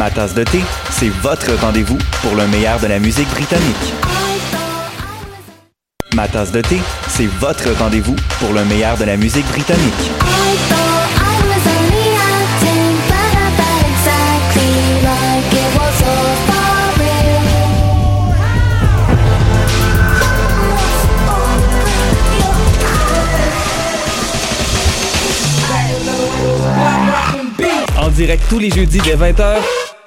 Ma tasse de thé, c'est votre rendez-vous pour le meilleur de la musique britannique. Ma tasse de thé, c'est votre rendez-vous pour le meilleur de la musique britannique. En direct tous les jeudis dès 20h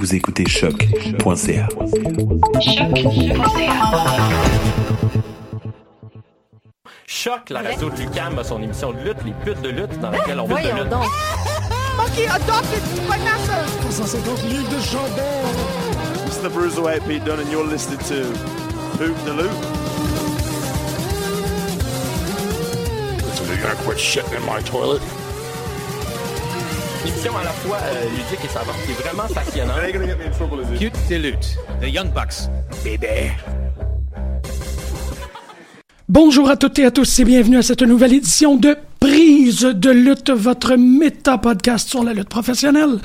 Vous écoutez choc.ca. Choc, la radio de Lucam a son émission de lutte, les putes de lutte, dans laquelle on veut de lutte. Monkey adopted Vanessa! 150 livres de jambon! It's the Bruiserweight Pete Dunne and you're listening to Hoop the Loop. Listen, you're gonna quit shitting in my toilet? Émission à la fois euh, ludique et savante, qui est vraiment passionnante. Cute The Young Bucks, baby. Bonjour à toutes et à tous et bienvenue à cette nouvelle édition de Prise de lutte, votre méta-podcast sur la lutte professionnelle.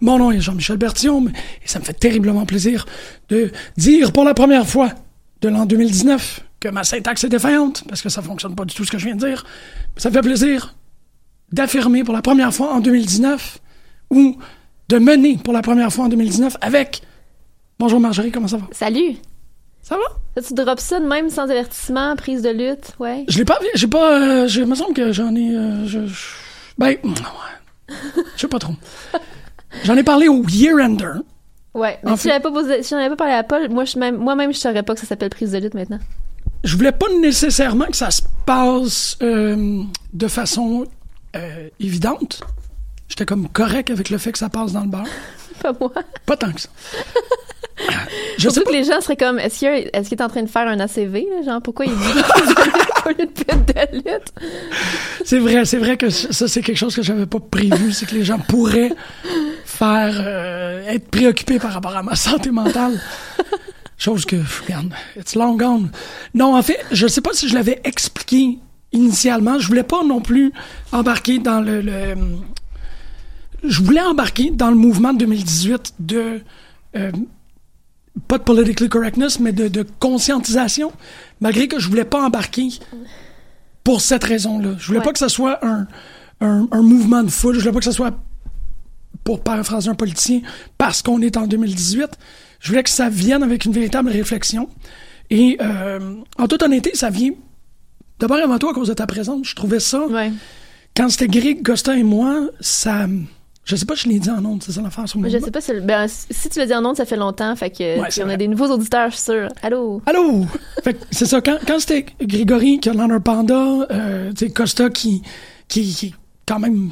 Mon nom est Jean-Michel Berthiaume et ça me fait terriblement plaisir de dire pour la première fois de l'an 2019 que ma syntaxe est défaillante, parce que ça fonctionne pas du tout ce que je viens de dire. Ça me fait plaisir d'affirmer pour la première fois en 2019 ou de mener pour la première fois en 2019 avec... Bonjour Marjorie, comment ça va? Salut! Ça va? Tu drops ça de même sans avertissement, prise de lutte, ouais. Je l'ai pas j'ai pas, euh, je me semble que j'en ai, euh, je, je- ben, ouais. je sais pas trop. J'en ai parlé au Year Ender. Ouais. Mais En si fait- j'avais pas posé, si j'en avais pas parlé à Paul, moi, je même, moi-même, je saurais pas que ça s'appelle prise de lutte maintenant. Je voulais pas nécessairement que ça se passe euh, de façon euh, évidente. J'étais comme correct avec le fait que ça passe dans le bar. Pas moi. Pas tant que ça. Je sais Surtout pas. que les gens seraient comme, est-ce qu'il, est-ce qu'il est en train de faire un ACV, là? Genre, pourquoi il dit pute de lutte? C'est vrai, c'est vrai que ça, c'est quelque chose que j'avais pas prévu. C'est que les gens pourraient faire, euh, être préoccupés par rapport à ma santé mentale. Chose que, regarde, it's long gone. Non, en fait, je sais pas si je l'avais expliqué initialement. Je voulais pas non plus embarquer dans le, le- je voulais embarquer dans le mouvement de 2018 de, euh, pas de politically correctness, mais de, de conscientisation, malgré que je voulais pas embarquer pour cette raison-là. Je voulais Ouais. pas que ça soit un, un, un mouvement de foule. Je voulais pas que ça soit, pour paraphraser un politicien, parce qu'on est en 2018. Je voulais que ça vienne avec une véritable réflexion. Et euh, en toute honnêteté, ça vient d'abord avant tout à cause de ta présence. Je trouvais ça, Ouais. quand c'était Greg, Costa et moi, ça, Je sais pas, je l'ai dit en ondes, c'est ça l'affaire sur mon Je sais pas si, ben, si tu l'as dit en ondes, ça fait longtemps, fait que Ouais, on a vrai. des nouveaux auditeurs, je suis sûre. Allô? Allô? fait que c'est ça, quand, quand c'était Grégory qui a d'un panda, euh, tu sais, Costa qui, qui, qui est quand même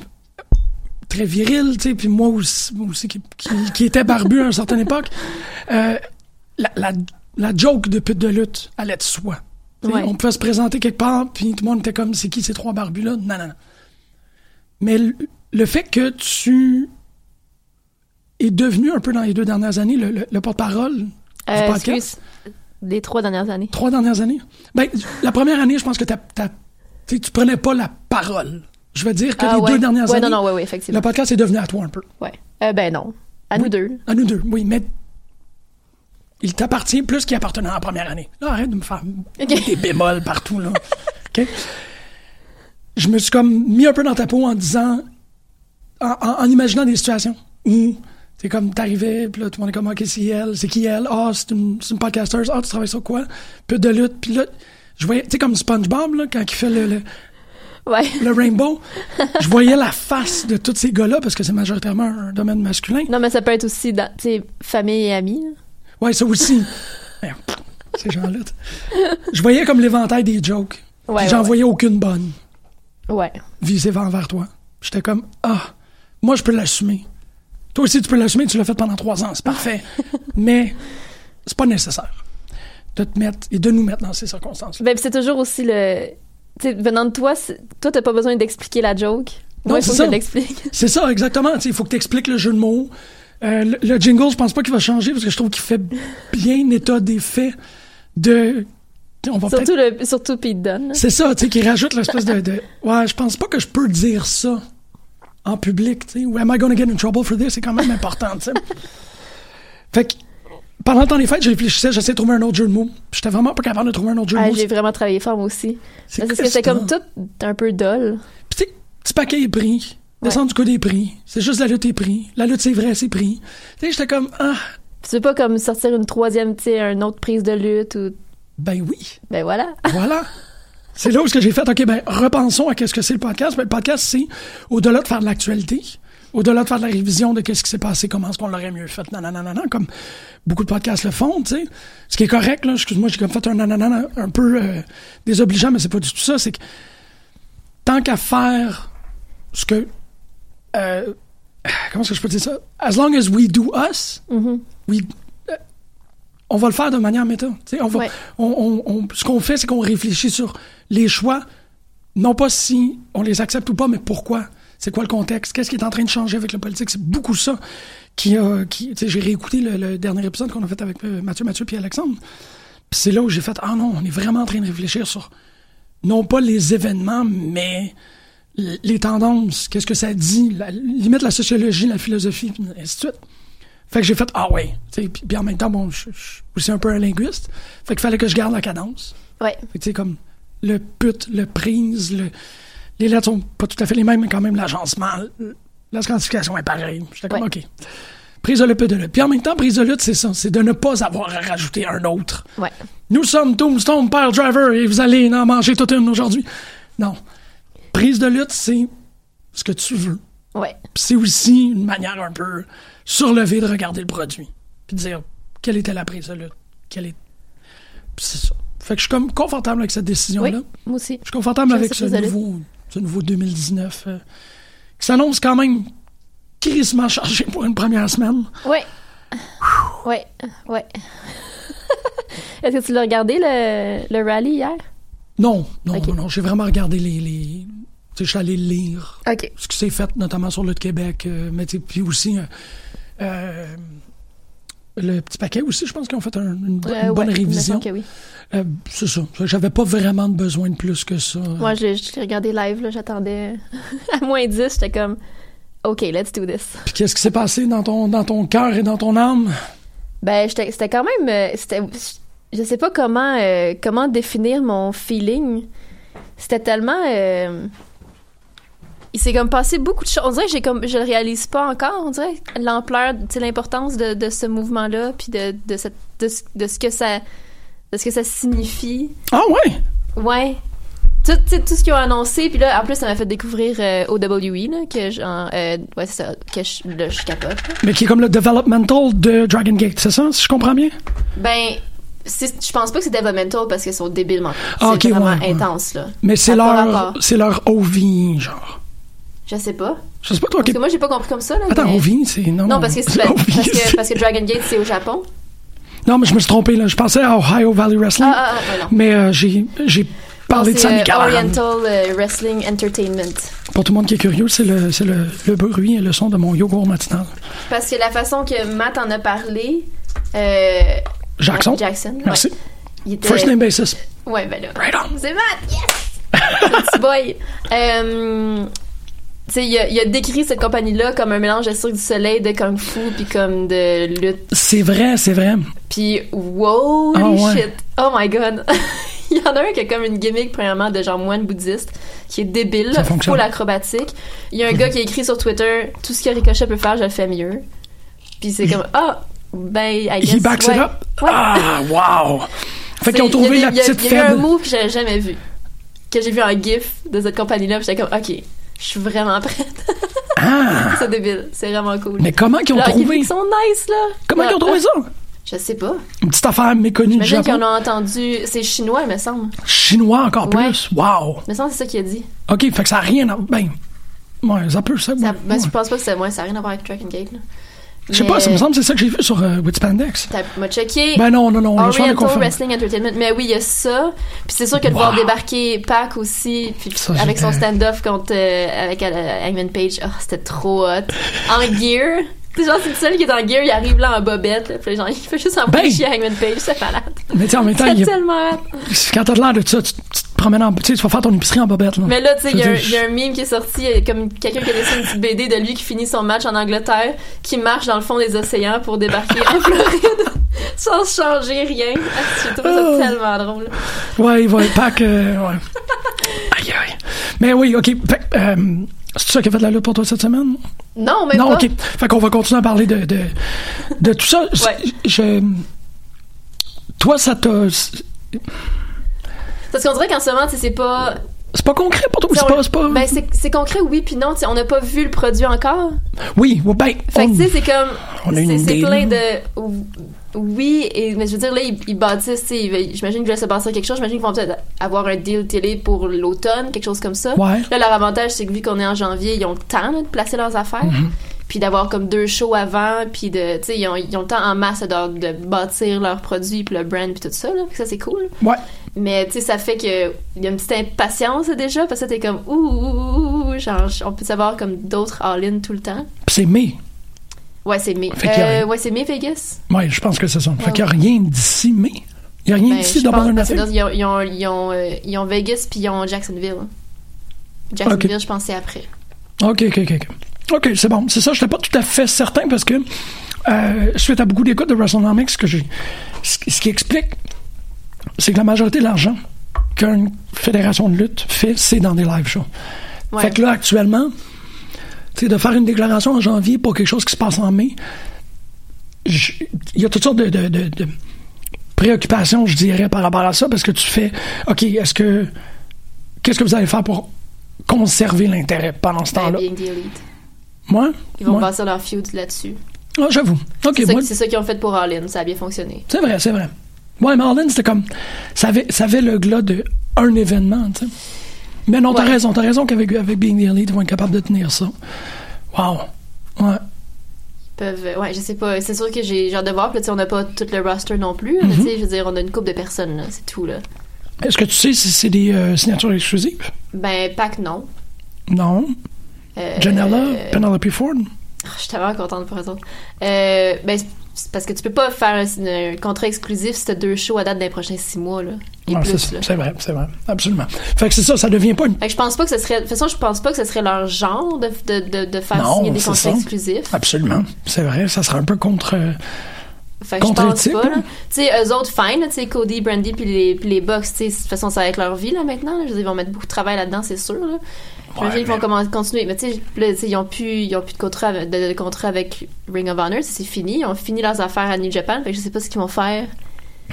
très viril, tu sais, puis moi aussi, moi aussi qui, qui, qui était barbu à une certaine époque, euh, la, la, la joke de pute de lutte allait de soi. Ouais. On pouvait se présenter quelque part, puis tout le monde était comme, c'est qui ces trois barbus-là? Non, non, non. Mais le, le fait que tu es devenu un peu dans les deux dernières années le, le- le porte-parole du Euh, podcast? Les trois dernières années. Trois dernières années? Ben, la première année, je pense que t'as- tu prenais pas la parole. Je veux dire que Ah les ouais. deux dernières Ouais, années, non, non, effectivement. le podcast est devenu à toi un peu. Ouais. Euh, ben non. À nous deux. À nous deux, oui, mais il t'appartient plus qu'il appartenait à la première année. Là, arrête de me faire des bémols partout, là. Je me suis comme mis un peu dans ta peau en disant, en, en- en imaginant des situations où c'est comme t'arrivais, puis là, tout le monde est comme, OK, c'est elle, c'est qui elle? Ah, c'est une, une podcasteuse. Ah, tu travailles sur quoi? Peu de lutte. Puis là, je voyais, tu sais, comme SpongeBob, là, quand il fait le, le, Ouais. le rainbow, je voyais la face de tous ces gars-là, parce que c'est majoritairement un domaine masculin. Non, mais ça peut être aussi dans, famille et amis. là. Ouais, ça aussi. Merde, Ces gens-là. Je voyais comme l'éventail des jokes. Ouais, Puis J'en ouais, voyais aucune bonne Ouais. visée vers, vers toi. J'étais comme, ah, moi, je peux l'assumer. Toi aussi, tu peux l'assumer, tu l'as fait pendant trois ans, c'est parfait. Mais c'est pas nécessaire de te mettre et de nous mettre dans ces circonstances. Ben, c'est toujours aussi le. Tu sais, venant de toi, toi, t'as pas besoin d'expliquer la joke. Non, Moi, il c'est faut que ça. je l'explique. C'est ça, exactement. Il faut que tu expliques le jeu de mots. Euh, le, le jingle, je pense pas qu'il va changer parce que je trouve qu'il fait bien état des faits de. On va Surtout, le, surtout Pete Dunne. C'est ça, tu sais, qui rajoute l'espèce de, de- Ouais, je pense pas que je peux dire ça en public, tu sais. Ou am I gonna get in trouble for this? C'est quand même important, tu sais. Fait que, pendant le temps des fêtes, je réfléchissais, j'essayais de trouver un autre jeu de mots. J'étais vraiment pas capable de trouver un autre jeu de Ah, mots. j'ai vraiment travaillé fort, moi aussi. Parce que c'était comme tout un peu dull. Puis tu sais, petit paquet est pris. Descendre du coup des prix. C'est juste la lutte est pris. La lutte, c'est vrai, c'est pris. Tu sais, j'étais comme, ah, veux pas comme sortir une troisième, tu sais, une autre prise de lutte ou. ben oui. Ben voilà. Voilà. C'est là où ce que j'ai fait, OK, ben, repensons à qu'est-ce que c'est le podcast. Ben, le podcast, c'est, au-delà de faire de l'actualité, au-delà de faire de la révision de qu'est-ce qui s'est passé, comment est-ce qu'on l'aurait mieux fait, nanana, comme beaucoup de podcasts le font, tu sais. Ce qui est correct, là, excuse-moi, j'ai comme fait un nanana un peu euh, désobligeant, mais c'est pas du tout ça, c'est que tant qu'à faire ce que... euh, comment est-ce que je peux dire ça? As long as we do us, we, euh, on va le faire de manière méta. On va, Ouais. on, on- on- ce qu'on fait, c'est qu'on réfléchit sur les choix, non pas si on les accepte ou pas, mais pourquoi. C'est quoi le contexte? Qu'est-ce qui est en train de changer avec la politique? C'est beaucoup ça qui a. Qui, j'ai réécouté le, le dernier épisode qu'on a fait avec euh, Mathieu, Mathieu puis Alexandre. Puis c'est là où j'ai fait Ah non, on est vraiment en train de réfléchir sur non pas les événements, mais les tendances, qu'est-ce que ça dit, la, limite la sociologie, la philosophie, puis ainsi de suite. Fait que j'ai fait Ah ouais. Puis, puis en même temps, bon, je suis aussi un peu un linguiste. Fait qu'il fallait que je garde la cadence. Ouais. Fait que, tu sais, comme le put, le prise, le... les lettres sont pas tout à fait les mêmes, mais quand même l'agencement, la quantification est pareille. J'étais comme, Ouais. OK. Prise de lutte, put de lutte. Puis en même temps, prise de lutte, c'est ça. C'est de ne pas avoir à rajouter un autre. Ouais. Nous sommes Tombstone Pile Driver et vous allez en manger toute une aujourd'hui. Non. Prise de lutte, c'est ce que tu veux. Ouais. C'est aussi une manière un peu surlevée de regarder le produit. Puis de dire quelle était la prise de lutte? Quelle est... Puis c'est ça. Fait que je suis comme confortable avec cette décision-là. Oui, moi aussi. Je suis confortable avec ce nouveau, ce nouveau 2019 euh, qui s'annonce quand même crissement chargé pour une première semaine. Ouais. Ouais. Ouais. Est-ce que tu l'as regardé, le, le rallye, hier? Non, non, non, non, j'ai vraiment regardé les... les... Je suis allé lire ce qui s'est fait, notamment sur le Québec, euh, mais puis aussi... euh, euh, le petit paquet aussi, je pense qu'ils ont fait un- une, bo- Euh, une bonne ouais, révision. oui. C'est ça. J'avais pas vraiment de besoin de plus que ça. Moi, l'ai regardé live, là, j'attendais à moins 10, j'étais comme, OK, let's do this. Puis qu'est-ce qui s'est passé dans ton, dans ton cœur et dans ton âme? Ben, j'étais- c'était quand même, c'était, je sais pas comment, euh, comment définir mon feeling. C'était tellement, euh, il s'est comme passé beaucoup de choses. On dirait que j'ai comme, je le réalise pas encore. On dirait l'ampleur, l'importance de, de ce mouvement-là, puis de, de cette, de, ce- de ce que ça, de ce que ça signifie. Ah ouais? Ouais. tout, tout ce qu'ils ont annoncé, puis là, en plus, ça m'a fait découvrir euh, OWE, là, que genre, euh, ouais, ça, que je, là, je capote. là. Mais qui est comme le developmental de Dragon Gate, c'est ça, si je comprends bien? Ben, je pense pas que c'est developmental parce qu'ils sont débiles, man. Ah, ok, c'est vraiment ouais, ouais. intense, là. Mais c'est leur, c'est leur OV, genre. Je sais pas. Je sais pas, toi, Parce que moi, j'ai pas compris comme ça, là. Attends, mais- OV, c'est. Non, Non, parce que, c'est- parce, que, c'est- parce que Dragon Gate, c'est au Japon. Non, mais je me suis trompé, là. Je pensais à Ohio Valley Wrestling. Ah, ah, ah, non. Mais euh, j'ai, j'ai parlé de C'est Sammy Callahan. Oriental euh, Wrestling Entertainment. Pour tout le monde qui est curieux, c'est le, c'est le, le bruit et le son de mon yogourt matinal. Parce que la façon que Matt en a parlé. Euh, Jackson? Jackson. ouais. Merci. Il était- First name basis. Ouais, ben là. Right on. C'est Matt, yes! Petit boy. Euh, sais, il a, il a décrit cette compagnie-là comme un mélange de Cirque du Soleil, de Kung Fu, puis comme de lutte. C'est vrai, c'est vrai. Puis, wow, Ah ouais. shit. Oh my god. il y en a un qui a comme une gimmick, premièrement, de genre moine bouddhiste, qui est débile, full acrobatique. Il y a un gars qui a écrit sur Twitter Tout ce que Ricochet peut faire, je le fais mieux. Puis c'est comme Ah, ben, I guess. He backs ouais. it up? Ouais. Ah, wow. Fait qu'ils ont trouvé il y a la des- il y a- petite Il y a eu un faible. move que j'avais jamais vu. Que j'ai vu en GIF de cette compagnie-là, puis j'étais comme, OK, je suis vraiment prête. Ah! c'est débile, c'est vraiment cool. Mais comment qu'ils ont Leurs trouvé? gimmicks sont nice, là. Comment ils ont trouvé ça? Je sais pas. Une petite affaire méconnue du Japon. en ont entendu. C'est chinois, il me semble. Chinois encore Ouais. plus? Wow. Il me semble que c'est ça qu'il a dit. OK, fait que ça a rien à... Ben, ouais, ça peut, ça. Ça, ouais. ben, je pense pas que c'est moi, ça n'a rien à voir avec Dragon Gate, là. Je sais pas, ça me semble que c'est ça que j'ai vu sur euh, Witspandex. T'as m'a checké. Ben non, non, non, Oriental. Wrestling Entertainment. Mais oui, il y a ça. Puis c'est sûr que de Wow. voir débarquer Pac aussi, puis Ça, avec son stand-off contre euh, avec euh, Hangman Page, oh, c'était trop hot. En gear. Sais, genre, c'est le seul qui est en gear, il arrive là en bobette, là, puis genre, il fait juste envoyer Ben. chier Hangman Page, c'est malade. Mais tu sais, en même temps, C'est il tellement quand t'as de l'air de ça, tu, tu te promènes en... Tu sais, tu vas faire ton épicerie en bobette, là. Mais là, tu sais, Je il y, a un- y a un meme qui est sorti, a comme quelqu'un qui a dessiné une petite BD de lui qui finit son match en Angleterre, qui marche dans le fond des océans pour débarquer en Floride, sans changer rien. Ah, J'ai trouvé ça Oh. tellement drôle. Ouais, il va être pack, euh, ouais. Aïe, aïe. Mais oui, OK. Fait, que, euh, c'est ça qui a fait de la lutte pour toi cette semaine? Non, même non, pas. OK. Fait qu'on va continuer à parler de, de, de tout ça. Ouais. Je... Toi, ça t'a... Parce qu'on dirait qu'en ce moment, c'est pas. C'est pas concret pour toi? C'est pas... pas... Ben, c'est concret, oui, puis non, on n'a pas vu le produit encore. Oui, ouais, ben... Fait que, tu sais, c'est comme. on a une c'est- C'est idée, plein de. Oui, et, mais je veux dire, là, ils, ils bâtissent, j'imagine qu'ils veulent se bâtir quelque chose. J'imagine qu'ils vont peut-être avoir un deal télé pour l'automne, quelque chose comme ça. Ouais. Là, leur avantage, c'est que vu qu'on est en janvier, ils ont le temps là, de placer leurs affaires. Mm-hmm. Puis d'avoir comme deux shows avant, puis de. Tu sais, ils ont, ils ont le temps en masse de, de bâtir leurs produits, puis le brand, puis tout ça, là. Ça, c'est cool. Ouais. Mais tu sais, ça fait que il y a une petite impatience déjà, parce que t'es comme ouh, ouh, ouh, ouh, genre on peut savoir comme d'autres all-in tout le temps. C'est mai. Ouais, c'est mai. Fait Euh, ouais, c'est mai Vegas. Ouais, je pense que c'est ça. Fait Ouais. qu'il y a rien d'ici mai. Il y a rien Ben, d'ici dans là, ils ont, ils ont, ils ont, euh, ils ont Vegas puis ils ont Jacksonville. Jacksonville, Ok. je pensais après. OK, OK, OK. OK, c'est bon. C'est ça, je n'étais pas tout à fait certain parce que euh, suite à beaucoup d'écoutes de WrestleNomics, ce, que j'ai, ce, ce qui explique, c'est que la majorité de l'argent qu'une fédération de lutte fait, c'est dans des live shows. Ouais. Fait que là, actuellement, tu sais, de faire une déclaration en janvier pour quelque chose qui se passe en mai, il y a toutes sortes de, de, de- de préoccupations, je dirais, par rapport à ça, parce que tu fais, OK, est-ce que, qu'est-ce que vous allez faire pour conserver l'intérêt pendant ce temps-là? Being the Elite. Moi? Ils vont passer leur feud là-dessus. Ah, j'avoue. OK, c'est, ça, ça qu'ils ont fait pour All-In, ça a bien fonctionné. c'est vrai, c'est vrai. Ouais, mais All-In, c'était comme, ça avait, ça avait le glas de un événement, tu sais. Mais non, t'as Ouais. raison, t'as raison qu'avec avec Being the Elite, ils vont être capables de tenir ça. Wow. Ouais. Ils peuvent, euh, ouais, je sais pas. C'est sûr que j'ai genre de voir, puis là, tu sais, on n'a pas tout le roster non plus. Mhm. tu sais, je veux dire, on a une couple de personnes, c'est tout, là. Est-ce que tu sais si c'est des euh, signatures exclusives? Ben, Pac, non. Non. Euh, Janella, euh, Penelope Ford? Ah, Je suis tellement contente pour eux autres. Ben, parce que tu peux pas faire un, un contrat exclusif si t'as deux shows à date les prochains six mois, là. Et Non, plus, c'est ça. là. C'est vrai, c'est vrai. Absolument. Fait que c'est ça, ça devient pas une. Fait que je pense pas que ce serait. De toute façon, je pense pas que ce serait leur genre de, de, de, de faire Non, signer des contrats ça. exclusifs. Absolument. C'est vrai, ça serait un peu contre. euh, Fait que je pense pas, là. hein? Tu sais, eux autres, fine, tu sais, Cody, Brandy, puis les, puis les Bucks, tu sais, de toute façon, ça va être leur vie, là, maintenant. là. Je veux dire, ils vont mettre beaucoup de travail là-dedans, c'est sûr, là. J'imagine qu'ils vont mais- continuer. Mais tu sais, ils ont plus, ils ont plus de contrat, avec- de, de contrat avec Ring of Honor, c'est fini. Ils ont fini leurs affaires à New Japan, fait que je sais pas ce qu'ils vont faire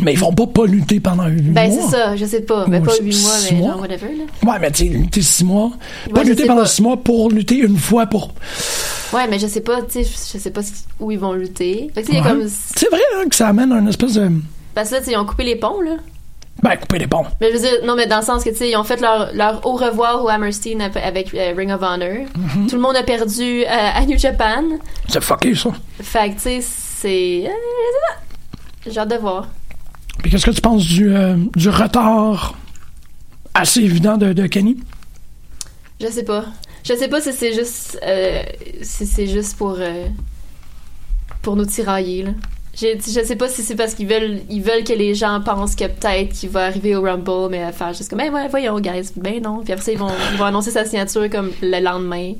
Mais ils vont pas lutter pendant huit Ben, mois. c'est ça, je sais pas. Ben, Ou pas six- 8 mois, mais mois? genre, whatever, là. Ouais, mais tu sais, lutter six mois. pas Ouais, lutter pendant pas. six mois pour lutter une fois pour. Ouais, mais je sais pas, tu sais, je sais pas où ils vont lutter. Fait que, Ouais. comme. C'est vrai hein, que ça amène un espèce de. Parce que là, ils ont coupé les ponts, là. Ben, couper les ponts. Mais je veux dire, non, mais dans le sens que, tu sais, ils ont fait leur, leur au revoir au Hammerstein avec euh, Ring of Honor. Mhm. Tout le monde a perdu euh, à New Japan. C'est fucké, ça. Fait que, tu sais, c'est. euh. J'ai hâte de voir. Puis qu'est-ce que tu penses du, euh, du retard assez évident de, de Kenny? Je sais pas. Je sais pas si c'est juste. euh, si c'est juste pour. euh, pour nous tirailler, là. J'ai- Je sais pas si c'est parce qu'ils veulent, ils veulent que les gens pensent que peut-être qu'il va arriver au Rumble, mais à faire juste comme, ben ouais, voyons, guys, ben non. Puis après ça, ils vont, ils vont annoncer sa signature comme le lendemain.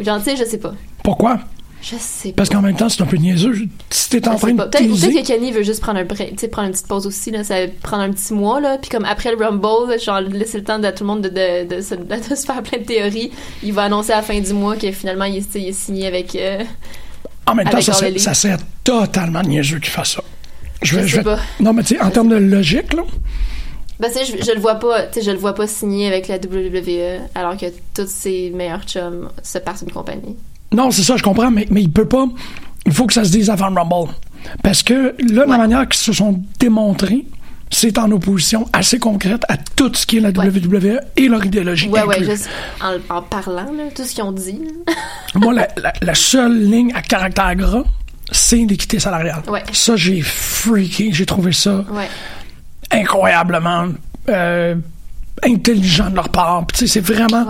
Ou genre, tu sais, je sais pas. Pourquoi? Je sais pas. Parce qu'en même temps, c'est un peu niaiseux. Si t'es en Je train de. Peut-être que Kenny veut juste prendre un prendre une petite pause aussi, là, ça va prendre un petit mois, là, puis comme après le Rumble, genre laisser le temps à tout le monde de, de, de, se, de se faire plein de théories, il va annoncer à la fin du mois que finalement il est, il est signé avec... euh, En même temps, ça, ça serait totalement niaiseux qu'il fasse ça. Je sais pas. Non, mais tu sais, en termes de logique, là, Ben, tu sais, je, je le vois pas, tu sais, je le vois pas signé avec la WWE, alors que tous ses meilleurs chums se partent d'une compagnie. non, c'est ça, je comprends, mais, mais il peut pas. Il faut que ça se dise avant le Rumble. Parce que là, la manière qu'ils se sont démontrés, c'est en opposition assez concrète à tout ce qui est la WWE et leur idéologie. Ouais, inclus. juste en, en parlant, là, tout ce qu'ils ont dit. Moi, la, la- la seule ligne à caractère gras, c'est l'équité salariale. Ouais. Ça, j'ai freaké, j'ai trouvé ça Ouais. incroyablement euh, intelligent de leur part. Puis, tu sais, c'est vraiment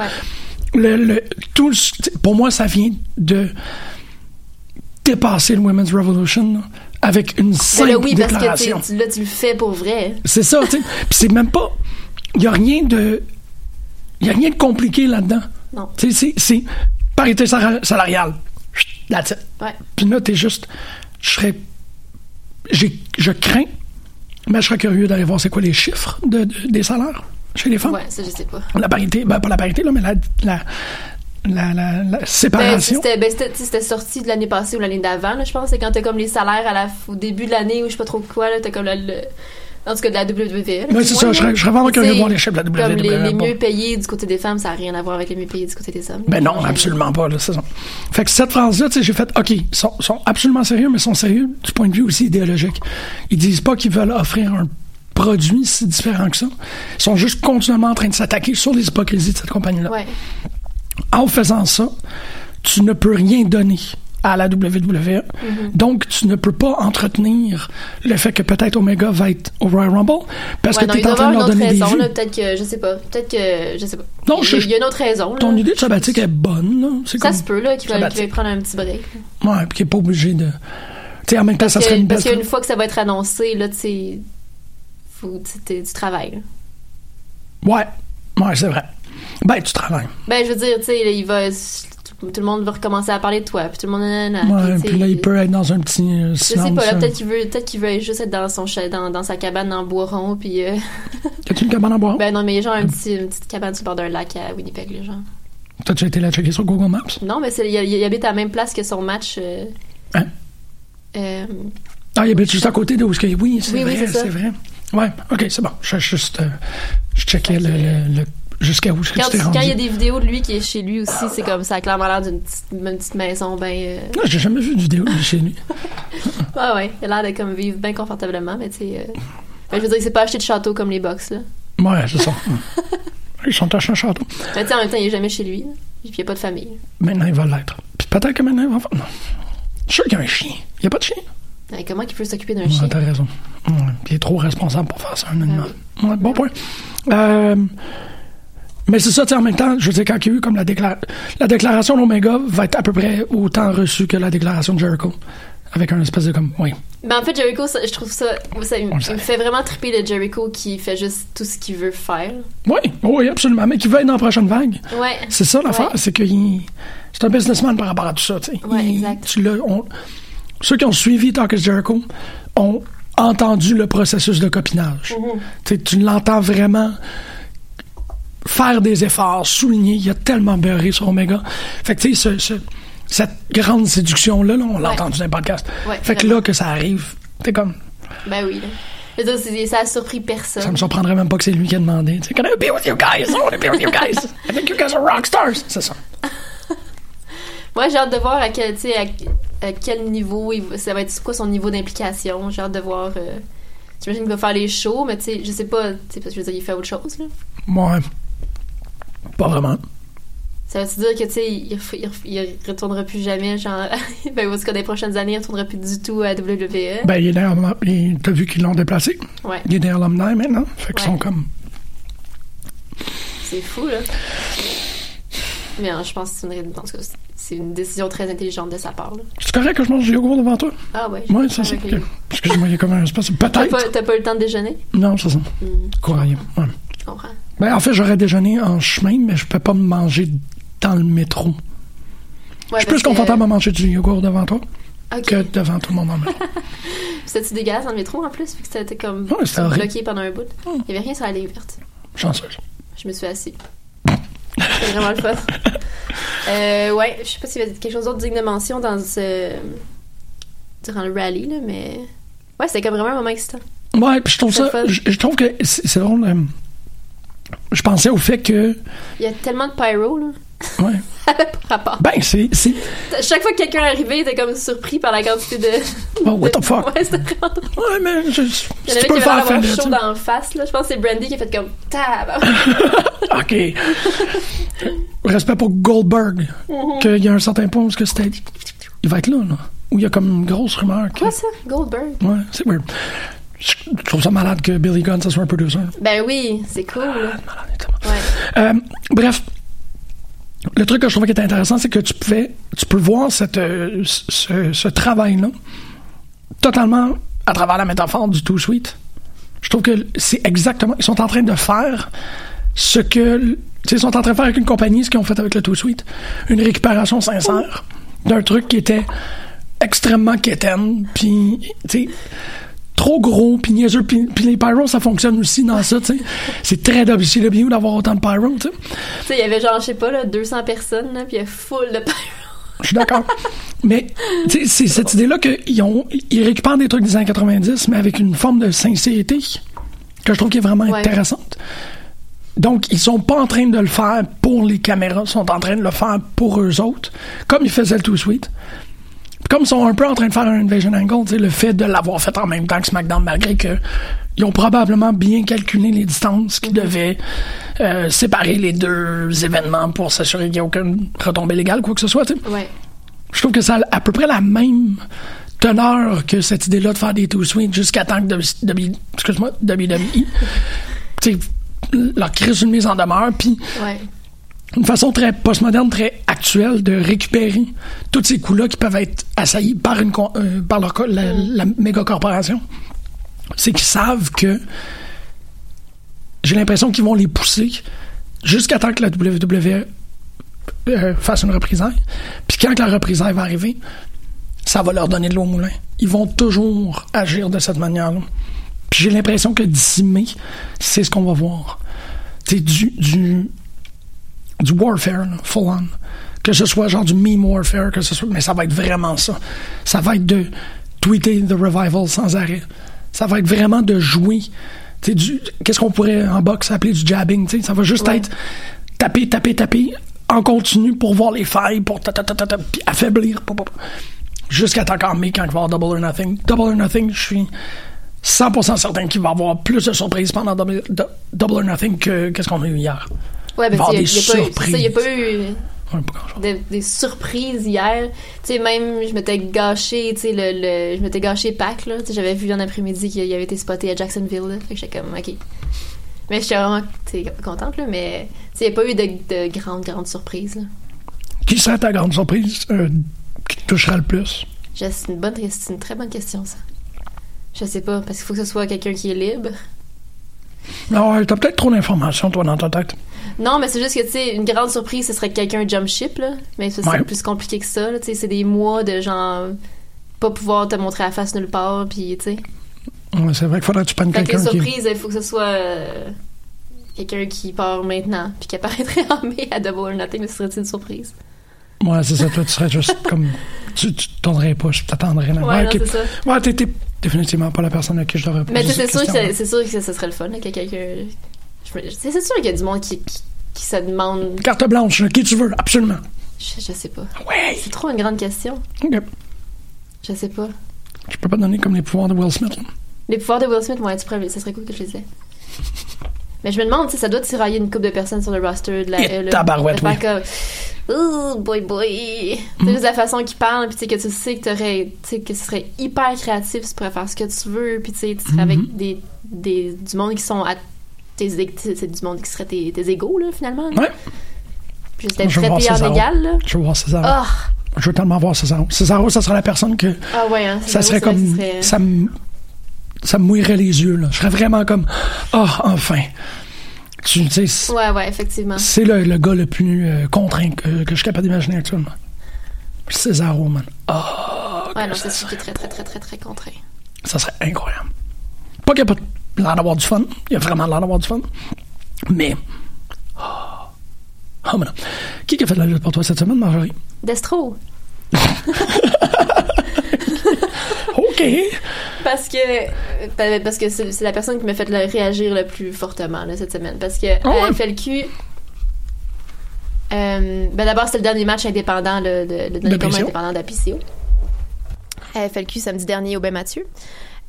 le, le- tout. le- Pour moi, ça vient de dépasser le Women's Revolution là, avec une simple là, oui, parce que déclaration. sais, tu- là, tu le fais pour vrai. C'est ça, tu sais. Puis c'est même pas. Il y a rien de. Il y a rien de compliqué là-dedans. Non. Tu sais, c'est- parité sal- salariale. That's it. Ouais. Puis là, t'es juste. Je serais. Je crains, mais je serais curieux d'aller voir c'est quoi les chiffres de, de- des salaires chez les femmes. Ouais, ça, je sais pas. La parité, ben pas la parité, là, mais la, la, la, la- la Ben, séparation. c'était ben, c'était- sorti de l'année passée ou l'année d'avant, je pense. C'est quand t'as comme les salaires à la, au début de l'année ou je sais pas trop quoi, t'as comme le, le- en tout cas de la WWE. du c'est ça, là. je je serais vraiment curieux de voir les chiffres de la Comme les, WWE, les bon. mieux payés du côté des femmes, ça n'a rien à voir avec les mieux payés du côté des hommes. Ben non, absolument pas, là, ça. Fait que cette phrase-là, j'ai fait, OK, ils sont, sont absolument sérieux, mais ils sont sérieux du point de vue aussi idéologique. Ils disent pas qu'ils veulent offrir un produit si différent que ça. Ils sont juste continuellement en train de s'attaquer sur les hypocrisies de cette compagnie-là. Ouais. En faisant ça, tu ne peux rien donner à la WWE. Mhm. Donc, tu ne peux pas entretenir le fait que peut-être Omega va être au Royal Rumble parce Ouais, que tu es en train de leur donner des raison, vues. là, peut-être que, je sais pas, peut-être que, je sais pas. Non, il, y a- je- il y a une autre raison, là. Ton idée de sabbatique est bonne, là. Ça comme se peut, là, qu'il va, qu'il va prendre un petit break. là. Ouais, puis qui est pas obligé de. Tu sais, en même temps, ça serait que- une belle. Parce qu'une fois que ça va être annoncé, là, tu sais, travailles, là. Ouais, ouais, c'est vrai. Ben, tu travailles. Ben, je veux dire, tu sais, il va. Tout, le monde va recommencer à parler de toi, puis tout le monde. Ouais, puis, là, il peut être dans un petit euh, Je sais silence. pas, là, euh. peut-être qu'il veut, peut-être qu'il veut juste être dans son dans, dans sa cabane en bois rond, puis. euh, T'as-tu une cabane à boire? ben non, mais genre un petit, une petite cabane sur le bord d'un lac à Winnipeg, là, genre. T'as-tu été là checker sur Google Maps? Non, mais il, il habite à la même place que son match. euh, Hein? euh, Ah, il habite juste à côté de où. Oui, c'est Oui, oui, vrai, c'est ça. c'est vrai. Ouais, ok, c'est bon. Je juste. euh, je checkais le, le- le- jusqu'à où que Quand, tu quand il y a des vidéos de lui qui est chez lui aussi, c'est comme ça a clairement l'air d'une petite, une petite maison, ben. euh, Non, j'ai jamais vu de vidéo de chez lui. Ouais, ouais, il a l'air de comme vivre bien confortablement, mais tu sais. euh, ben, je veux dire, il s'est pas acheté de château comme les box, là. Ouais, c'est ça. Ils sont à un château. Mais tu sais, en même temps, il est jamais chez lui, là. Puis il y a pas de famille. Maintenant, il va l'être. Puis peut-être que maintenant, il va. Non. Je suis sûr qu'il y a un chien. Il n'y a pas de chien. Ouais, comment il peut s'occuper d'un Ouais, chien? t'as raison. Ouais, puis il est trop responsable pour faire ça, un animal. Ah Ouais, bon point. Euh, mais c'est ça, tu sais, en même temps, je veux dire, quand il y a eu comme la, décla- la déclaration d'Omega va être à peu près autant reçue que la déclaration de Jericho. Avec un espèce de comme, oui. Ben en fait, Jericho, ça- je trouve ça. ça il, me fait vraiment triper le Jericho qui fait juste tout ce qu'il veut faire. Oui, oui, absolument. Mais qui va être dans la prochaine vague. Ouais. C'est ça l'affaire, Ouais. c'est qu'il. C'est un businessman par rapport à tout ça, tu sais. Ouais, Il- exact. tu l'as- on- ceux qui ont suivi Talk is Jericho ont entendu le processus de copinage. Mhm. Sais, Tu l'entends vraiment faire des efforts, souligner. Il a tellement beurré sur Omega. Fait que, tu sais, ce- ce- cette grande séduction-là, là, on l'a Ouais. entendu dans les podcasts. Ouais, fait que là, que ça arrive, t'es comme. Ben oui, là. Dire, ça a surpris personne. Ça me surprendrait même pas que c'est lui qui a demandé. Tu sais, Can I be with you guys? I want to be with you guys. I think you guys are rock stars. C'est ça. Moi, j'ai hâte de voir à quel, tu sais, à, à quel niveau, il ça va être quoi son niveau d'implication. J'ai hâte de voir. Euh, J'imagine qu'il va faire les shows, mais tu sais, je sais pas, tu sais, parce que je veux dire, il fait autre chose, là. Ouais. Pas vraiment. Ça veut-tu dire que, tu sais, il, retournera plus jamais, genre, ben, parce que dans les prochaines années, il retournera plus du tout à WWE? Ben, il est derrière. T'as vu qu'ils l'ont déplacé? Ouais. Il est derrière alumni maintenant. Fait qu'ils Ouais. sont comme. C'est fou, là. Mais hein, je pense que c'est une, en tout cas, c'est une décision très intelligente de sa part, là. C'est correct que je mange du yogourt devant toi? Ah ouais. Ouais, ça c'est. Excuse-moi, il y a comme un pas, Peut-être. t'as pas eu le temps de déjeuner? Non, c'est ça. Hmm, Courrier. Ouais. Ben, en fait, j'aurais déjeuné en chemin, mais je peux pas me manger dans le métro. Ouais, je suis plus que- confortable à manger du yogourt devant toi que devant tout le monde le métro. C'était-tu dégueulasse dans le métro en plus, vu que c'était comme Ouais, bloqué pendant un bout? Il y avait rien sur la ligne verte. Chanceuse. Je me suis assis. C'était vraiment le fun. Euh, ouais, je sais pas s'il y avait quelque chose d'autre digne de mention dans ce. durant le rallye, là, mais. Ouais, c'était comme vraiment un moment excitant. Ouais, puis je trouve ça. Je, je trouve que c'est c'est drôle. euh, je pensais au fait que. Il y a tellement de pyro, là. Ouais. Rapport. Ben, c'est. Chaque fois que quelqu'un arrivait, il était comme surpris par la quantité de. Oh, what the fuck? Ouais, c'était vraiment drôle. Ouais, mais je, Il y en avait qui avaient fais-le. chaud face, là. Je pense que c'est Brandy qui a fait comme. Tab! OK. Respect pour Goldberg. Mhm. Qu'il y a un certain point où c'était. Il va être là, là. Où il y a comme une grosse rumeur. Que... Quoi ça? Goldberg? Ouais, c'est weird. Je trouve ça malade que Billy Gunn, ça soit un producer. Ben oui, c'est cool. là. Ouais. Euh, bref, le truc que je trouvais qui était intéressant, c'est que tu pouvais, tu peux voir cette, euh, ce, ce travail-là totalement à travers la métaphore du Too Sweet. Je trouve que c'est exactement, ils sont en train de faire ce que, ils sont en train de faire avec une compagnie ce qu'ils ont fait avec le Too Sweet, une récupération sincère d'un truc qui était extrêmement quétaine, puis, tu sais, trop gros, puis niaiseux, puis les pyros, ça fonctionne aussi dans ça, tu sais. C'est très WCW d'avoir autant de pyros, tu sais. Tu sais, il y avait genre, je sais pas, là, 200 personnes, là, puis il y a full de pyro. Je suis d'accord. mais tu sais, c'est cette idée-là qu'ils ils récupèrent des trucs des années 90, mais avec une forme de sincérité que je trouve qui est vraiment Ouais. intéressante. Donc, ils sont pas en train de le faire pour les caméras, ils sont en train de le faire pour eux autres, comme ils faisaient le Too Sweet. Comme ils sont un peu en train de faire un Invasion Angle, le fait de l'avoir fait en même temps que SmackDown, malgré que ils ont probablement bien calculé les distances qui devaient euh, séparer les deux événements pour s'assurer qu'il n'y a aucune retombée légale, quoi que ce soit. tu sais. Ouais. Je trouve que ça a à peu près la même teneur que cette idée-là de faire des Too Sweet jusqu'à temps que W- W- excuse-moi, WWE leur crise une mise en demeure, puis Ouais. Une façon très postmoderne, très actuelle de récupérer tous ces coups-là qui peuvent être assaillis par, une, euh, par leur la, méga corporation. C'est qu'ils savent que j'ai l'impression qu'ils vont les pousser jusqu'à temps que la WWE euh, fasse une représaille. Puis quand la représaille va arriver, ça va leur donner de l'eau au moulin. Ils vont toujours agir de cette manière-là. Puis j'ai l'impression que d'ici mai, c'est ce qu'on va voir. C'est du, du, du warfare, là, full on. Que ce soit genre du meme warfare, que ce soit, mais ça va être vraiment ça. Ça va être de tweeter The Revival sans arrêt. Ça va être vraiment de jouer. Qu'est-ce qu'on pourrait en boxe appeler du jabbing, tu sais. Ça va juste Ouais. être taper, taper, taper en continu pour voir les failles, pour ta, ta, ta, puis affaiblir. Jusqu'à temps qu'en mai, quand il va y avoir Double or Nothing. Double or Nothing, je suis 100% certain qu'il va y avoir plus de surprises pendant Double, Double or Nothing que qu'est-ce qu'on a eu hier. Ouais, ben, il y a, pas eu, de- des surprises hier. Tu sais, même, je m'étais gâché, tu sais, le, le- je m'étais gâché Pac, là. Tu sais, j'avais vu en après-midi qu'il avait été spoté à Jacksonville, là. Fait que j'étais comme, OK. Mais j'étais vraiment, contente, là, mais, tu sais, il n'y a pas eu de, de grandes, grandes surprises, là. Qui serait ta grande surprise euh, qui te touchera le plus? C'est une bonne, une très bonne question, ça. Je sais pas, parce qu'il faut que ce soit quelqu'un qui est libre. Non, t'as peut-être trop d'informations, toi, dans ta tête. Non, mais c'est juste que, tu sais, une grande surprise, ce serait que quelqu'un jump ship, là. Mais ça, c'est Ouais. plus compliqué que ça. Tu sais, c'est des mois de genre, pas pouvoir te montrer la face nulle part, puis, tu sais. Ouais, c'est vrai qu'il faudrait que tu prennes Fait que les quelqu'un qui... surprises, il faut que ce soit euh, quelqu'un qui part maintenant, puis qui apparaîtrait en mai à Double or Nothing, mais ce serait une surprise? Ouais, c'est ça, toi, tu serais juste comme... Tu t'attendrais pas, je t'attendrais là. Ouais, ok. c'est ça. Ouais, t'es, définitivement pas la personne à qui je devrais poser Mais tu sais, cette c'est sûr, que sûr que ça serait le fun, là, que quelqu'un. C'est c'est sûr qu'il y a du monde qui, qui, qui se demande. Carte blanche, qui tu veux, absolument. Je, je sais pas. Ouais. C'est trop une grande question. Ok. Je sais pas. Je peux pas donner comme les pouvoirs de Will Smith. Les pouvoirs de Will Smith vont être prêts, ça serait cool que je les ai. Mais je me demande, sais, ça doit tirailler une couple de personnes sur le roster de la. Et le- tabarouette, oui. comme, Ouh, boy, boy. C'est juste la façon qu'ils parlent, puis tu sais, que tu sais que t'aurais. Que ce serait hyper créatif, tu pourrais faire ce que tu veux, puis tu serais avec des, des. du monde qui sont à. Tes C'est du monde qui serait tes, tes égaux, là, finalement. là. Ouais. Puis juste être Je veux voir traité en César. égal, là. Je veux voir César. Ah! Je veux tellement voir César. César, ça serait la personne que. Ah ouais, hein, ça serait comme. serait- Ça me. Ça me mouillerait les yeux, là. Je serais vraiment comme. Ah, enfin. Tu sais, c'est- Ouais, ouais, effectivement. c'est le, le gars le plus euh, contraint que, que je suis capable d'imaginer actuellement. César man. Ah, Ouais, non, c'est ça, sûr qu'il est très, très, très, très, très contraint. ça serait incroyable. Pas pas l'air d'avoir du fun. Il y a vraiment l'air d'avoir du fun. Mais. Ah, oh, mais non. Qui a fait de la lutte pour toi cette semaine, Marjorie? Destro. OK. Parce que euh, parce que c'est la personne qui m'a fait le- réagir le plus fortement là, cette semaine. Parce que Ah ouais? à FLQ, euh, ben d'abord c'était le dernier match indépendant là, de, le dernier combat indépendant de la PCO. À FLQ samedi dernier au Bain Mathieu.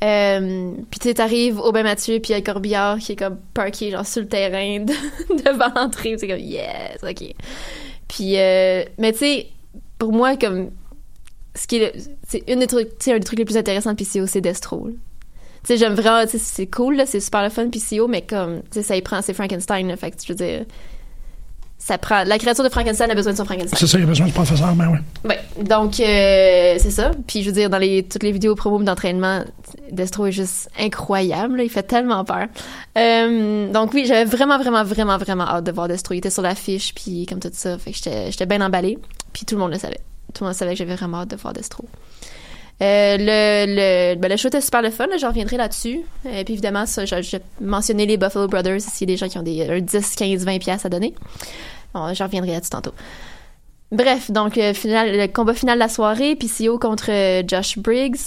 Euh, puis tu t'arrives au Bain Mathieu puis il y a Corbillard qui est comme parké genre sur le terrain de- devant l'entrée. C'est comme yes, ok. Puis euh, mais tu sais, pour moi comme ce qui c'est une des trucs un des trucs les plus intéressants de PCO c'est Destro là. tu sais j'aime vraiment c'est cool c'est super le fun PCO mais comme tu sais ça y prend c'est Frankenstein là, fait que je veux dire ça prend la créature de Frankenstein a besoin de son Frankenstein C'est ça, il a besoin du professeur, ben oui. Ouais, donc euh, c'est ça. Puis je veux dire, dans les, toutes les vidéos promo d'entraînement, Destro est juste incroyable. là. Il fait tellement peur. Euh, donc oui, j'avais vraiment, vraiment, vraiment, vraiment hâte de voir Destro. Il était sur l'affiche, puis comme tout ça. Fait que j'étais bien emballée. Puis tout le monde le savait. Tout le monde savait que j'avais vraiment hâte de voir Destro. Euh, le, le, ben, le show était super le fun, je reviendrai là-dessus. Et puis évidemment, ça, j'ai j'ai mentionné les Buffalo Brothers, s'il y a des gens qui ont des un 10, 15, 20 pièces à donner. Bon, je reviendrai là-dessus tantôt. Bref, donc euh, final, le combat final de la soirée, PCO contre euh, Josh Briggs.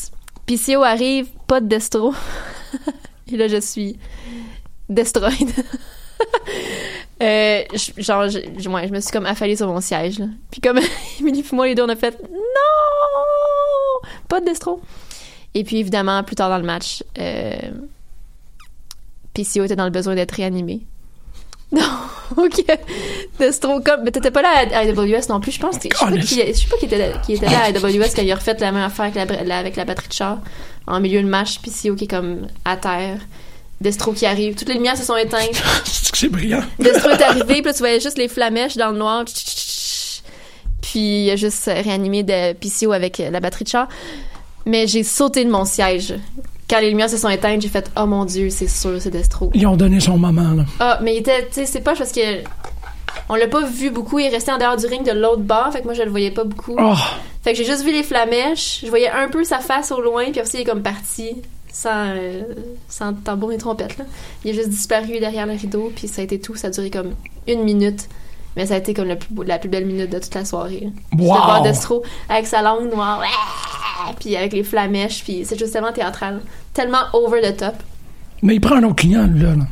PCO arrive, pas de destro. Et là, je suis destroyed. euh, je- genre, je, je- je me suis comme affalée sur mon siège. Puis comme Emily et moi, les deux, on a fait non, pas de destro. Et puis évidemment, plus tard dans le match, euh, PCO était dans le besoin d'être réanimé. Donc, Destro, comme. Mais t'étais pas là à AWS non plus, je pense. que- Je sais pas qui, je sais pas qui était, là- qui était là à AWS quand il a refait la même affaire avec la, la- avec la batterie de char en milieu de match, puis CEO qui est comme à terre. Destro qui arrive, toutes les lumières se sont éteintes. C'est brillant. Destro est arrivé, puis là, tu voyais juste les flamèches dans le noir. Puis il a juste réanimé de PCO avec la batterie de char. Mais j'ai sauté de mon siège. Quand les lumières se sont éteintes, j'ai fait Oh mon Dieu, c'est sûr, c'est Destro. Ils ont donné son moment, là. Ah, mais il était, tu sais, c'est pas parce que on l'a pas vu beaucoup. Il est resté en dehors du ring de l'autre bord, fait que moi je le voyais pas beaucoup. Oh. Fait que j'ai juste vu les flamèches. Je voyais un peu sa face au loin, puis aussi il est comme parti sans, euh, sans tambour ni trompette. Là. Il a juste disparu derrière le rideau, puis ça a été tout. Ça a duré comme une minute. Mais ça a été comme la plus, beau- la plus belle minute de toute la soirée. Wow. De voir Destro avec sa langue noire, puis avec les flamèches, puis c'est juste tellement théâtral. Tellement over the top. Mais il prend un autre client, lui, là. là.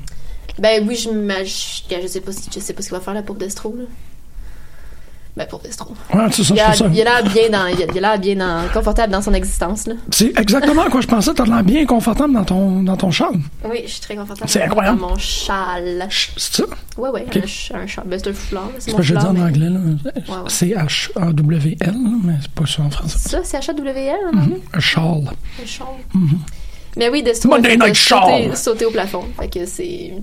Ben oui, je m'imagine. Je sais pas, je sais pas ce qu'il va faire là pour Destro. Là. Ben pour Destro. Ouais, c'est ça, il a il a l'air bien dans, il a il a bien dans, confortable dans son existence là. C'est exactement à quoi je pensais. T'as l'air bien confortable dans ton, dans ton châle. Oui, je suis très confortable. C'est incroyable. Dans mon châle. C'est ça? Ouais ouais, Ok. un, ch- un châle. Ben c'est un foulard. C'est C'est mon je dis en mais- anglais, là. C-H-A-W-L, mais c'est pas ça en français. Ça, c'est HWL en anglais. Un châle. Un châle. Mhm. Mais oui, Night sauter, sauter au plafond. Fait que c'est.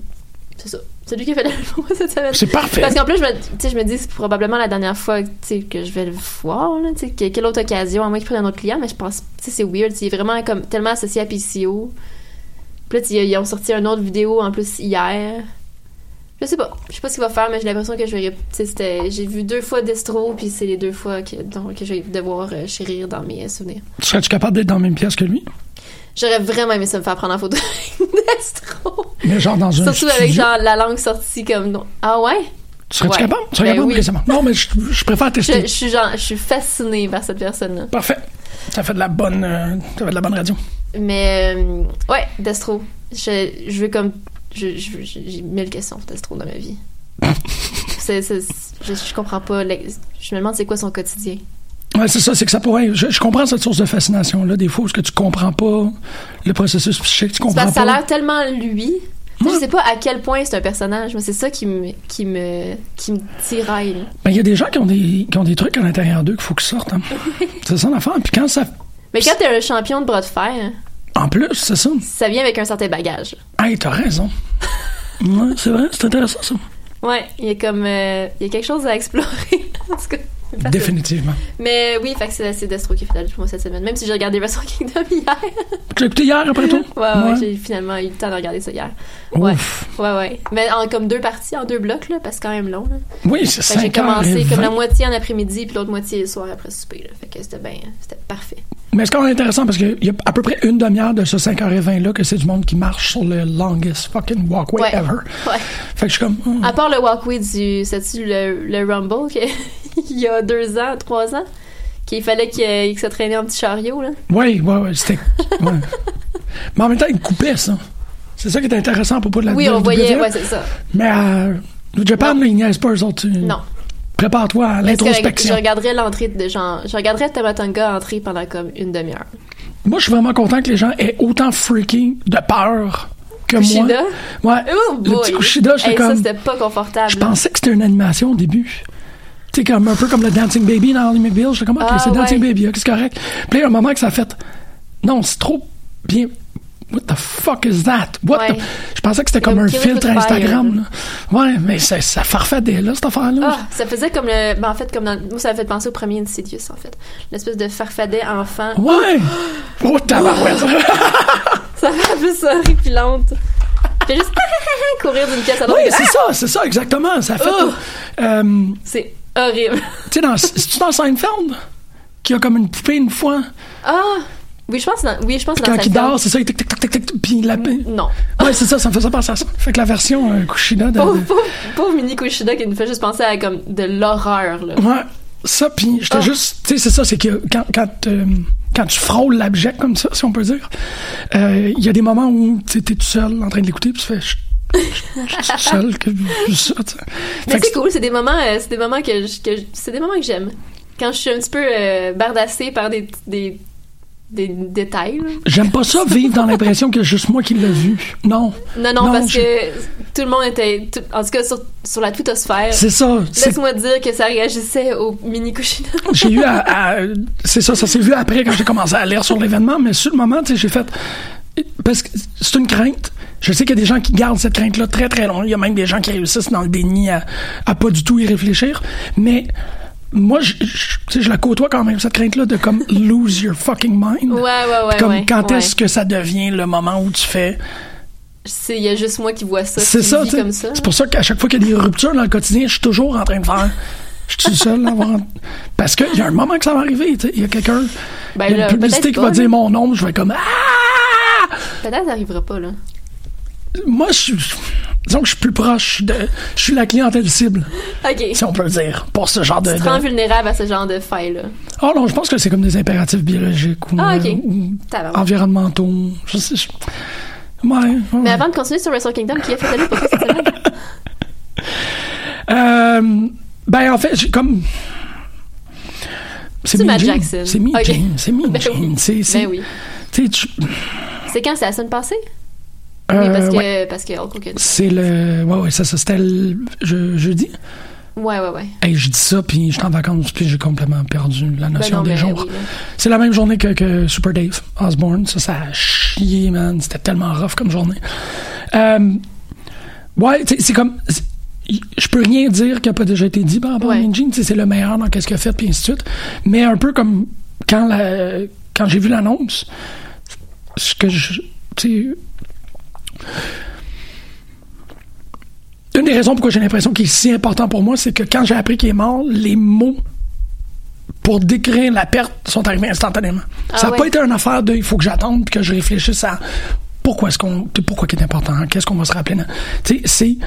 C'est ça. C'est lui qui a fait la pour moi cette semaine. C'est parfait. Parce qu'en plus, je me, je me dis que c'est probablement la dernière fois que je vais le voir. Là, que- quelle autre occasion, à moins qu'il prenne un autre client, mais je pense. C'est weird. C'est vraiment comme tellement associé à PCO. Puis là, ils ont sorti une autre vidéo en plus hier. Je sais pas. Je sais pas ce qu'il va faire, mais j'ai l'impression que je vais. c'était- J'ai vu deux fois Destro, puis c'est les deux fois que, donc, que je vais devoir euh, chérir dans mes euh, souvenirs. Serais-tu capable d'être dans la même pièce que lui? J'aurais vraiment aimé ça me faire prendre en photo avec Destro. Mais genre dans un Surtout avec genre la langue sortie comme non. Ah ouais? Serais-tu Ouais. capable? Serais-tu Ben capable? oui. Non, mais je, je préfère Je, tester. je suis genre, je suis fascinée par cette personne-là. Parfait. Ça fait de la bonne, euh, ça fait de la bonne radio. Mais, euh, ouais, Destro. Je, je veux comme. je- je- J'ai mille questions sur Destro dans ma vie. Je, je comprends pas. Je me demande c'est quoi son quotidien. Ouais, c'est ça, c'est que ça pourrait. Je, je comprends cette source de fascination-là, des fois, parce que tu comprends pas le processus psychique, tu comprends parce que ça a pas. l'air tellement lui. Sais, Je sais pas à quel point c'est un personnage, mais c'est ça qui me, qui me, qui me tiraille. là. Ben, il y a des gens qui ont des, qui ont des trucs à l'intérieur d'eux qu'il faut qu'ils sortent. hein. c'est ça l'affaire. Puis quand ça. Mais quand t'es un champion de bras de fer, En plus, c'est ça. ça vient avec un certain bagage. Hey, t'as raison. ouais, c'est vrai, c'est intéressant, ça. Ouais, il y a comme, euh, il y a quelque chose à explorer. en tout cas. Définitivement. Mais oui, fait que c'est Destro qui est pour moi cette semaine. Même si j'ai regardé Wrestle Kingdom hier. Tu l'as écouté hier après tout? ouais, ouais, j'ai finalement eu le temps de regarder ça hier. Ouais, ouais, ouais. Mais en comme deux parties, en deux blocs, là, parce que c'est quand même long. Là. Oui, c'est que J'ai 5 heures commencé comme la 20. moitié en après-midi, puis l'autre moitié le soir après souper. Là. Fait que c'était bien, c'était parfait. Mais c'est quand même intéressant parce qu'il y a à peu près une demi-heure de ce 5h20 là que c'est du monde qui marche sur le longest fucking walkway Ouais. ever. Ouais. Fait que je suis comme. hum. À part le walkway du, c'est-tu le, le Rumble que- il y a deux ans, trois ans, qu'il fallait qu'il qu'il se traînait en petit chariot là. Oui, oui, oui, c'était. ouais. Mais en même temps, il coupait ça. C'est ça qui est intéressant à propos de la Oui, on WWE. voyait, ouais, c'est ça. Mais à New Japan, là, ils niaisent pas eux autres. tu- Non. Prépare-toi à correct, Je l'introspection. regarderais l'entrée de genre, je regarderais Tamatonga entrer pendant comme une demi-heure. Moi, je suis vraiment content que les gens aient autant freaking de peur que Kushida? moi. Ouais. Oh le petit Kushida, j'étais Hey, comme. Ça, c'était pas confortable. Je pensais que c'était une animation au début. Tu sais, comme un peu comme le Dancing Baby dans Harley McBeal. J'étais comme, ok, Ah, c'est Dancing ouais. Baby, ok, c'est correct. Puis là, il y a un moment que ça a fait, non, c'est trop bien. What the fuck is that? What Ouais. the- Je pensais que c'était comme, Comme un filtre Instagram. là. Ouais, mais ça, ça farfadait, là, cette affaire-là. Ah, ça faisait comme le. Ben, en fait, comme dans. Moi, ça m'a fait penser au premier Insidious, en fait. L'espèce de farfadet enfant. Ouais! Oh, tabarouette! Ça fait plus horripilante. Puis juste courir d'une pièce à l'autre. oui, c'est ça, c'est ça, exactement. Ça fait. Oh! euh, C'est horrible. tu sais, dans, c'est-tu dans Seinfeld? Qui a comme une poupée une fois? Ah! Oui, je pense dans, oui, je pense quand il dort, c'est ça, il tic, tic, tic, tic, puis la. Non. Ouais, c'est ça, ça me faisait penser à ça. Fait que la version euh, Kushida de. Pauvre, pauvre, pauvre Mini Kushida qui nous fait juste penser à comme de l'horreur, là. Ouais, ça, puis j'étais Ah. juste. Tu sais, c'est ça, c'est que quand, quand, euh, quand tu frôles l'abject comme ça, si on peut dire, euh, il y a des moments où tu t'es tout seul en train de l'écouter, puis tu fais. Que ça. Mais c'est cool, c'est des moments, euh, c'est des moments que, je- que je- c'est des moments que j'aime. Quand je suis un petit peu euh, bardassée par des, des, des détails. là. J'aime pas ça vivre dans l'impression que juste moi qui l'ai vu. Non. Non, non, parce je- que tout le monde était, tout- en tout cas sur, sur la twittosphère. C'est ça. c'est- Laisse-moi dire que ça réagissait au mini Kushida. J'ai eu à, à- c'est ça, ça s'est vu après quand j'ai commencé à lire sur l'événement, mais sur le moment, tu sais, j'ai fait parce que c'est une crainte. Je sais qu'il y a des gens qui gardent cette crainte-là très très loin. Il y a même des gens qui réussissent dans le déni à, à pas du tout y réfléchir. Mais moi, je, je, je la côtoie quand même cette crainte-là de comme lose your fucking mind. Ouais, ouais, ouais. comme ouais, quand ouais. est-ce que ça devient le moment où tu fais? C'est- Il y a juste moi qui vois ça. c'est ça, comme ça. C'est pour ça qu'à chaque fois qu'il y a des ruptures dans le quotidien, je suis toujours en train de faire. Je suis seul à avoir. Parce qu'il y a un moment que ça va arriver, tu sais. Il y a quelqu'un. Ben il y a une publicité qui va dire mon nom, je vais comme. Ah! Peut-être ça arrivera pas, là. Moi, je suis. Disons que je suis plus proche de. Je suis la clientèle cible, Ok. si on peut le dire, pour ce genre de. Tu te de- rends vulnérable à ce genre de failles, là. Oh non, je pense que c'est comme des impératifs biologiques ou, Ah, ok. euh, ou environnementaux. Je sais. je- Ouais. ouais. Mais avant de continuer sur Wrestle Kingdom, qui a fait lutte pour cette semaine? Euh, ben, en fait, comme. C'est Gene. Jackson. C'est Mean Ok. Gene. C'est Mean Ben oui. C'est- Ben oui. tu sais, tu- C'est quand? C'est la semaine passée? euh, oui, parce que, ouais. parce que Hulk Hogan. C'est le. Ouais, ouais, ça, ça c'était le je, jeudi. Ouais, ouais, ouais. Hey, je dis ça, puis je suis en vacances, puis j'ai complètement perdu la Ben notion non, des jours. oui, c'est la même journée que, que Super Dave Osborne. Ça, ça a chié, man. C'était tellement rough comme journée. Euh, ouais, c'est comme. Je peux rien dire qui n'a pas déjà été dit par rapport à sais, C'est le meilleur dans qu'est-ce qu'il a fait, puis ainsi de suite. Mais un peu comme quand, la, quand j'ai vu l'annonce, ce que je. Une des raisons pourquoi j'ai l'impression qu'il est si important pour moi, c'est que quand j'ai appris qu'il est mort, les mots pour décrire la perte sont arrivés instantanément. Ah ça n'a ouais. pas été une affaire de il faut que j'attende puis que je réfléchisse à pourquoi est-ce qu'on pourquoi qu'il est important, qu'est-ce qu'on va se rappeler. Tu sais, c'est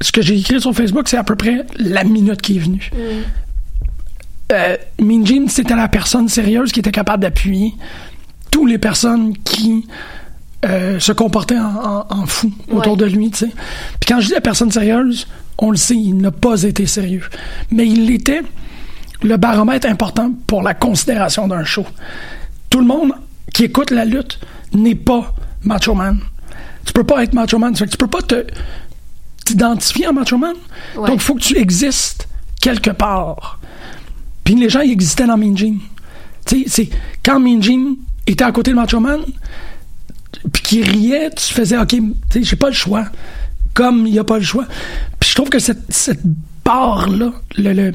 ce que j'ai écrit sur Facebook, c'est à peu près la minute qui est venue. Euh, Mean Gene, c'était la personne sérieuse qui était capable d'appuyer toutes les personnes qui euh, se comportaient en, en, en fou autour Ouais. de lui, tu sais. Puis quand je dis la personne sérieuse, on le sait, il n'a pas été sérieux. Mais il était le baromètre important pour la considération d'un show. Tout le monde qui écoute la lutte n'est pas Macho Man. Tu peux pas être Macho Man. Tu peux pas te t'identifier en Macho Man. Ouais. Donc, il faut que tu existes quelque part. Puis les gens, ils existaient dans Mean Gene. Tu sais, c'est quand Mean Gene était à côté de Macho Man, puis qu'il riait, tu faisais, OK, j'ai pas le choix. Comme il n'y a pas le choix. Puis je trouve que cette, cette barre-là, le, le,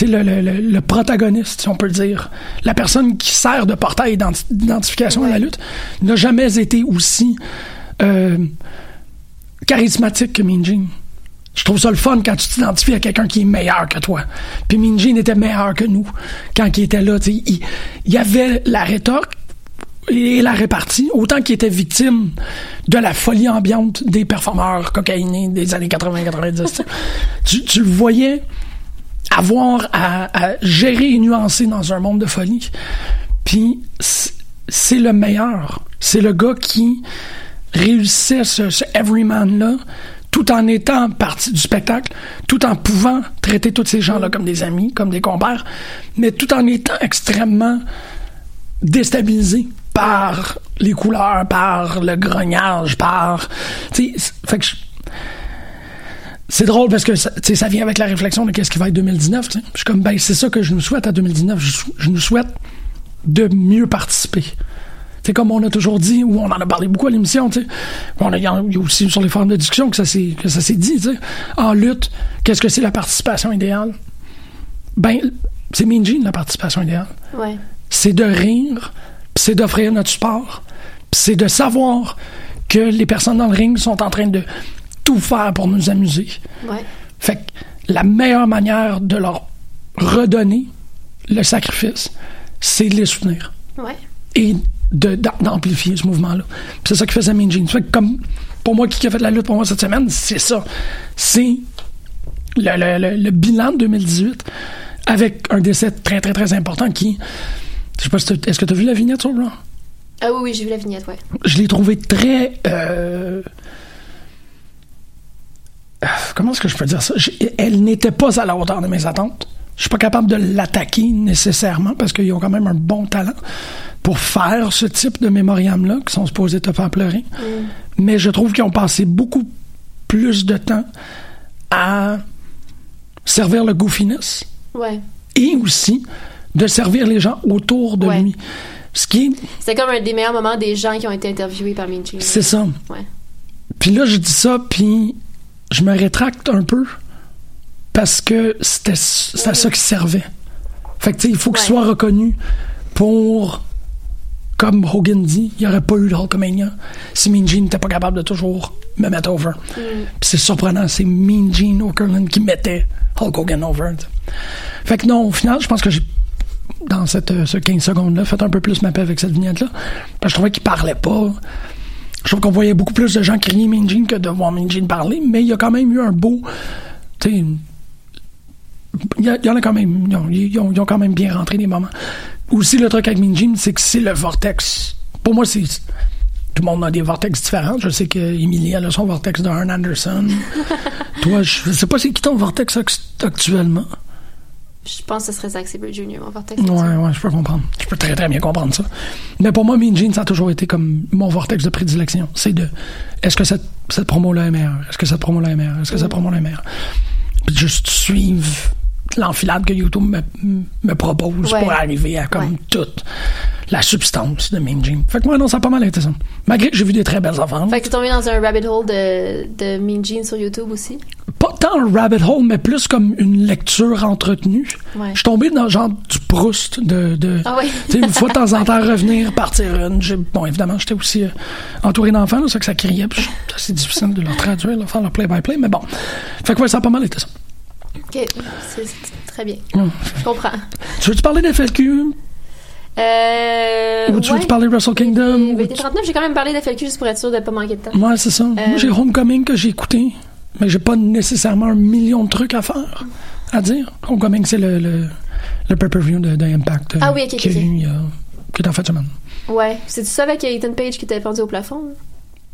le, le, le, le protagoniste, si on peut le dire, la personne qui sert de portail d'identi- d'identification à la lutte, n'a jamais été aussi euh, charismatique que Gene. Je trouve ça le fun quand tu t'identifies à quelqu'un qui est meilleur que toi. Puis Gene était meilleur que nous quand il était là. Il, il y avait la rétorque et la répartie, autant qu'il était victime de la folie ambiante des performeurs cocaïnés des années 80-90. tu le voyais avoir à, gérer et nuancer dans un monde de folie. Puis c'est le meilleur. C'est le gars qui réussissait ce, ce everyman-là tout en étant partie du spectacle, tout en pouvant traiter tous ces gens-là comme des amis, comme des compères, mais tout en étant extrêmement déstabilisé par les couleurs, par le grognage, par... tu fait que c'est drôle parce que ça, ça vient avec la réflexion de qu'est-ce qui va être 2019. tu sais. Je suis comme, ben, c'est ça que je nous souhaite à 2019. Je, je nous souhaite de mieux participer. C'est comme on a toujours dit, ou on en a parlé beaucoup à l'émission, tu sais. On a- Il y, a aussi sur les forums de discussion que ça s'est que ça s'est dit, tu sais. En lutte, qu'est-ce que c'est la participation idéale? Ben, c'est Gene, la participation idéale Ouais. c'est de rire, c'est d'offrir notre sport, c'est de savoir que les personnes dans le ring sont en train de tout faire pour nous amuser. Ouais. Fait que la meilleure manière de leur redonner le sacrifice, c'est de les soutenir Ouais. et d'amplifier ce mouvement-là. C'est ça qui faisait Mean Gene. Fait que comme pour moi qui a fait la lutte pour moi cette semaine, c'est ça. C'est le, le- le- le bilan de 2018 avec un décès très très très important qui je sais pas si t'as- est-ce que tu as vu la vignette sur le blanc? Ah oui, oui, j'ai vu la vignette, ouais. Je l'ai trouvé très euh, euh, comment est-ce que je peux dire ça? Elle n'était pas à la hauteur de mes attentes. Je suis pas capable de l'attaquer nécessairement parce qu'ils ont quand même un bon talent pour faire ce type de mémoriam-là qui sont supposés te faire pleurer. Mais je trouve qu'ils ont passé beaucoup plus de temps à servir le goofiness Ouais. et aussi de servir les gens autour de Ouais. lui. Ce qui est C'était comme un des meilleurs moments des gens qui ont été interviewés par Mean Gene. C'est ça. Ouais. Puis là, je dis ça, puis je me rétracte un peu parce que c'était ça qui servait. Fait que, tu sais, il faut qu'il Ouais. soit reconnu pour, comme Hogan dit, il n'y aurait pas eu de Hulkamania si Mean Gene n'était pas capable de toujours me mettre over. Puis c'est surprenant, c'est Mean Gene Okerlund qui mettait Hulk Hogan over. Fait que non, au final, je pense que j'ai dans cette, euh, ce 15 secondes-là, fait un peu plus ma paix avec cette vignette-là. Parce que je trouvais qu'il parlait pas. Je trouve qu'on voyait beaucoup plus de gens crier Gene que de voir Gene parler, mais il y a quand même eu un beau. Tu il y, en a quand même. Ils ont, quand même bien rentré des moments. Aussi, le truc avec Gene, c'est que c'est le vortex. Pour moi, c'est. Tout le monde a des vortex différents. Je sais que Emily, elle a son vortex de Arn Anderson. Toi, je sais pas c'est qui ton vortex act- actuellement. Je pense que ce serait Zack Sabre Jr., mon vortex. Ouais, ouais, je peux comprendre. Je peux très, très bien comprendre ça. Mais pour moi, Mean Gene, ça a toujours été comme mon vortex de prédilection. C'est de, est-ce que cette, cette promo-là est meilleure? Est-ce que cette promo-là est meilleure? Est-ce que cette promo-là est meilleure? Puis juste suivre l'enfilade que YouTube me, me propose Ouais. pour arriver à comme Ouais. toute la substance de Mean. Fait que moi, non, ça a pas mal été ça. Malgré que j'ai vu des très belles affaires. Fait que t'es tombé dans un rabbit hole de, de Mean Gene sur YouTube aussi? Pas tant un rabbit hole, mais plus comme une lecture entretenue. Ouais. Je suis tombé dans genre du Proust de. de Ah oui. tu sais, une fois de temps en temps revenir, partir une. Bon, évidemment, j'étais aussi euh, entouré d'enfants, là, ça que ça criait, puis c'est difficile de leur traduire, leur faire leur play-by-play, mais bon. Fait que ouais, ça a pas mal été ça. Ok, c'est très bien. Je comprends. Tu veux-tu parler d'FLQ? Euh. Ou tu ouais. veux-tu parler de Wrestle Kingdom? Il Ou était tu- 39, j'ai quand même parlé d'FLQ juste pour être sûr de pas manquer de temps. Ouais, c'est ça. Moi, Euh, j'ai Homecoming que j'ai écouté, mais j'ai pas nécessairement un million de trucs à faire, à dire. Homecoming, c'est le, le, le pay-per-view de, de Impact. euh, Ah oui, y a qui est en de semaine. Ouais. C'est ça avec Ethan Page qui était pendu au plafond? hein?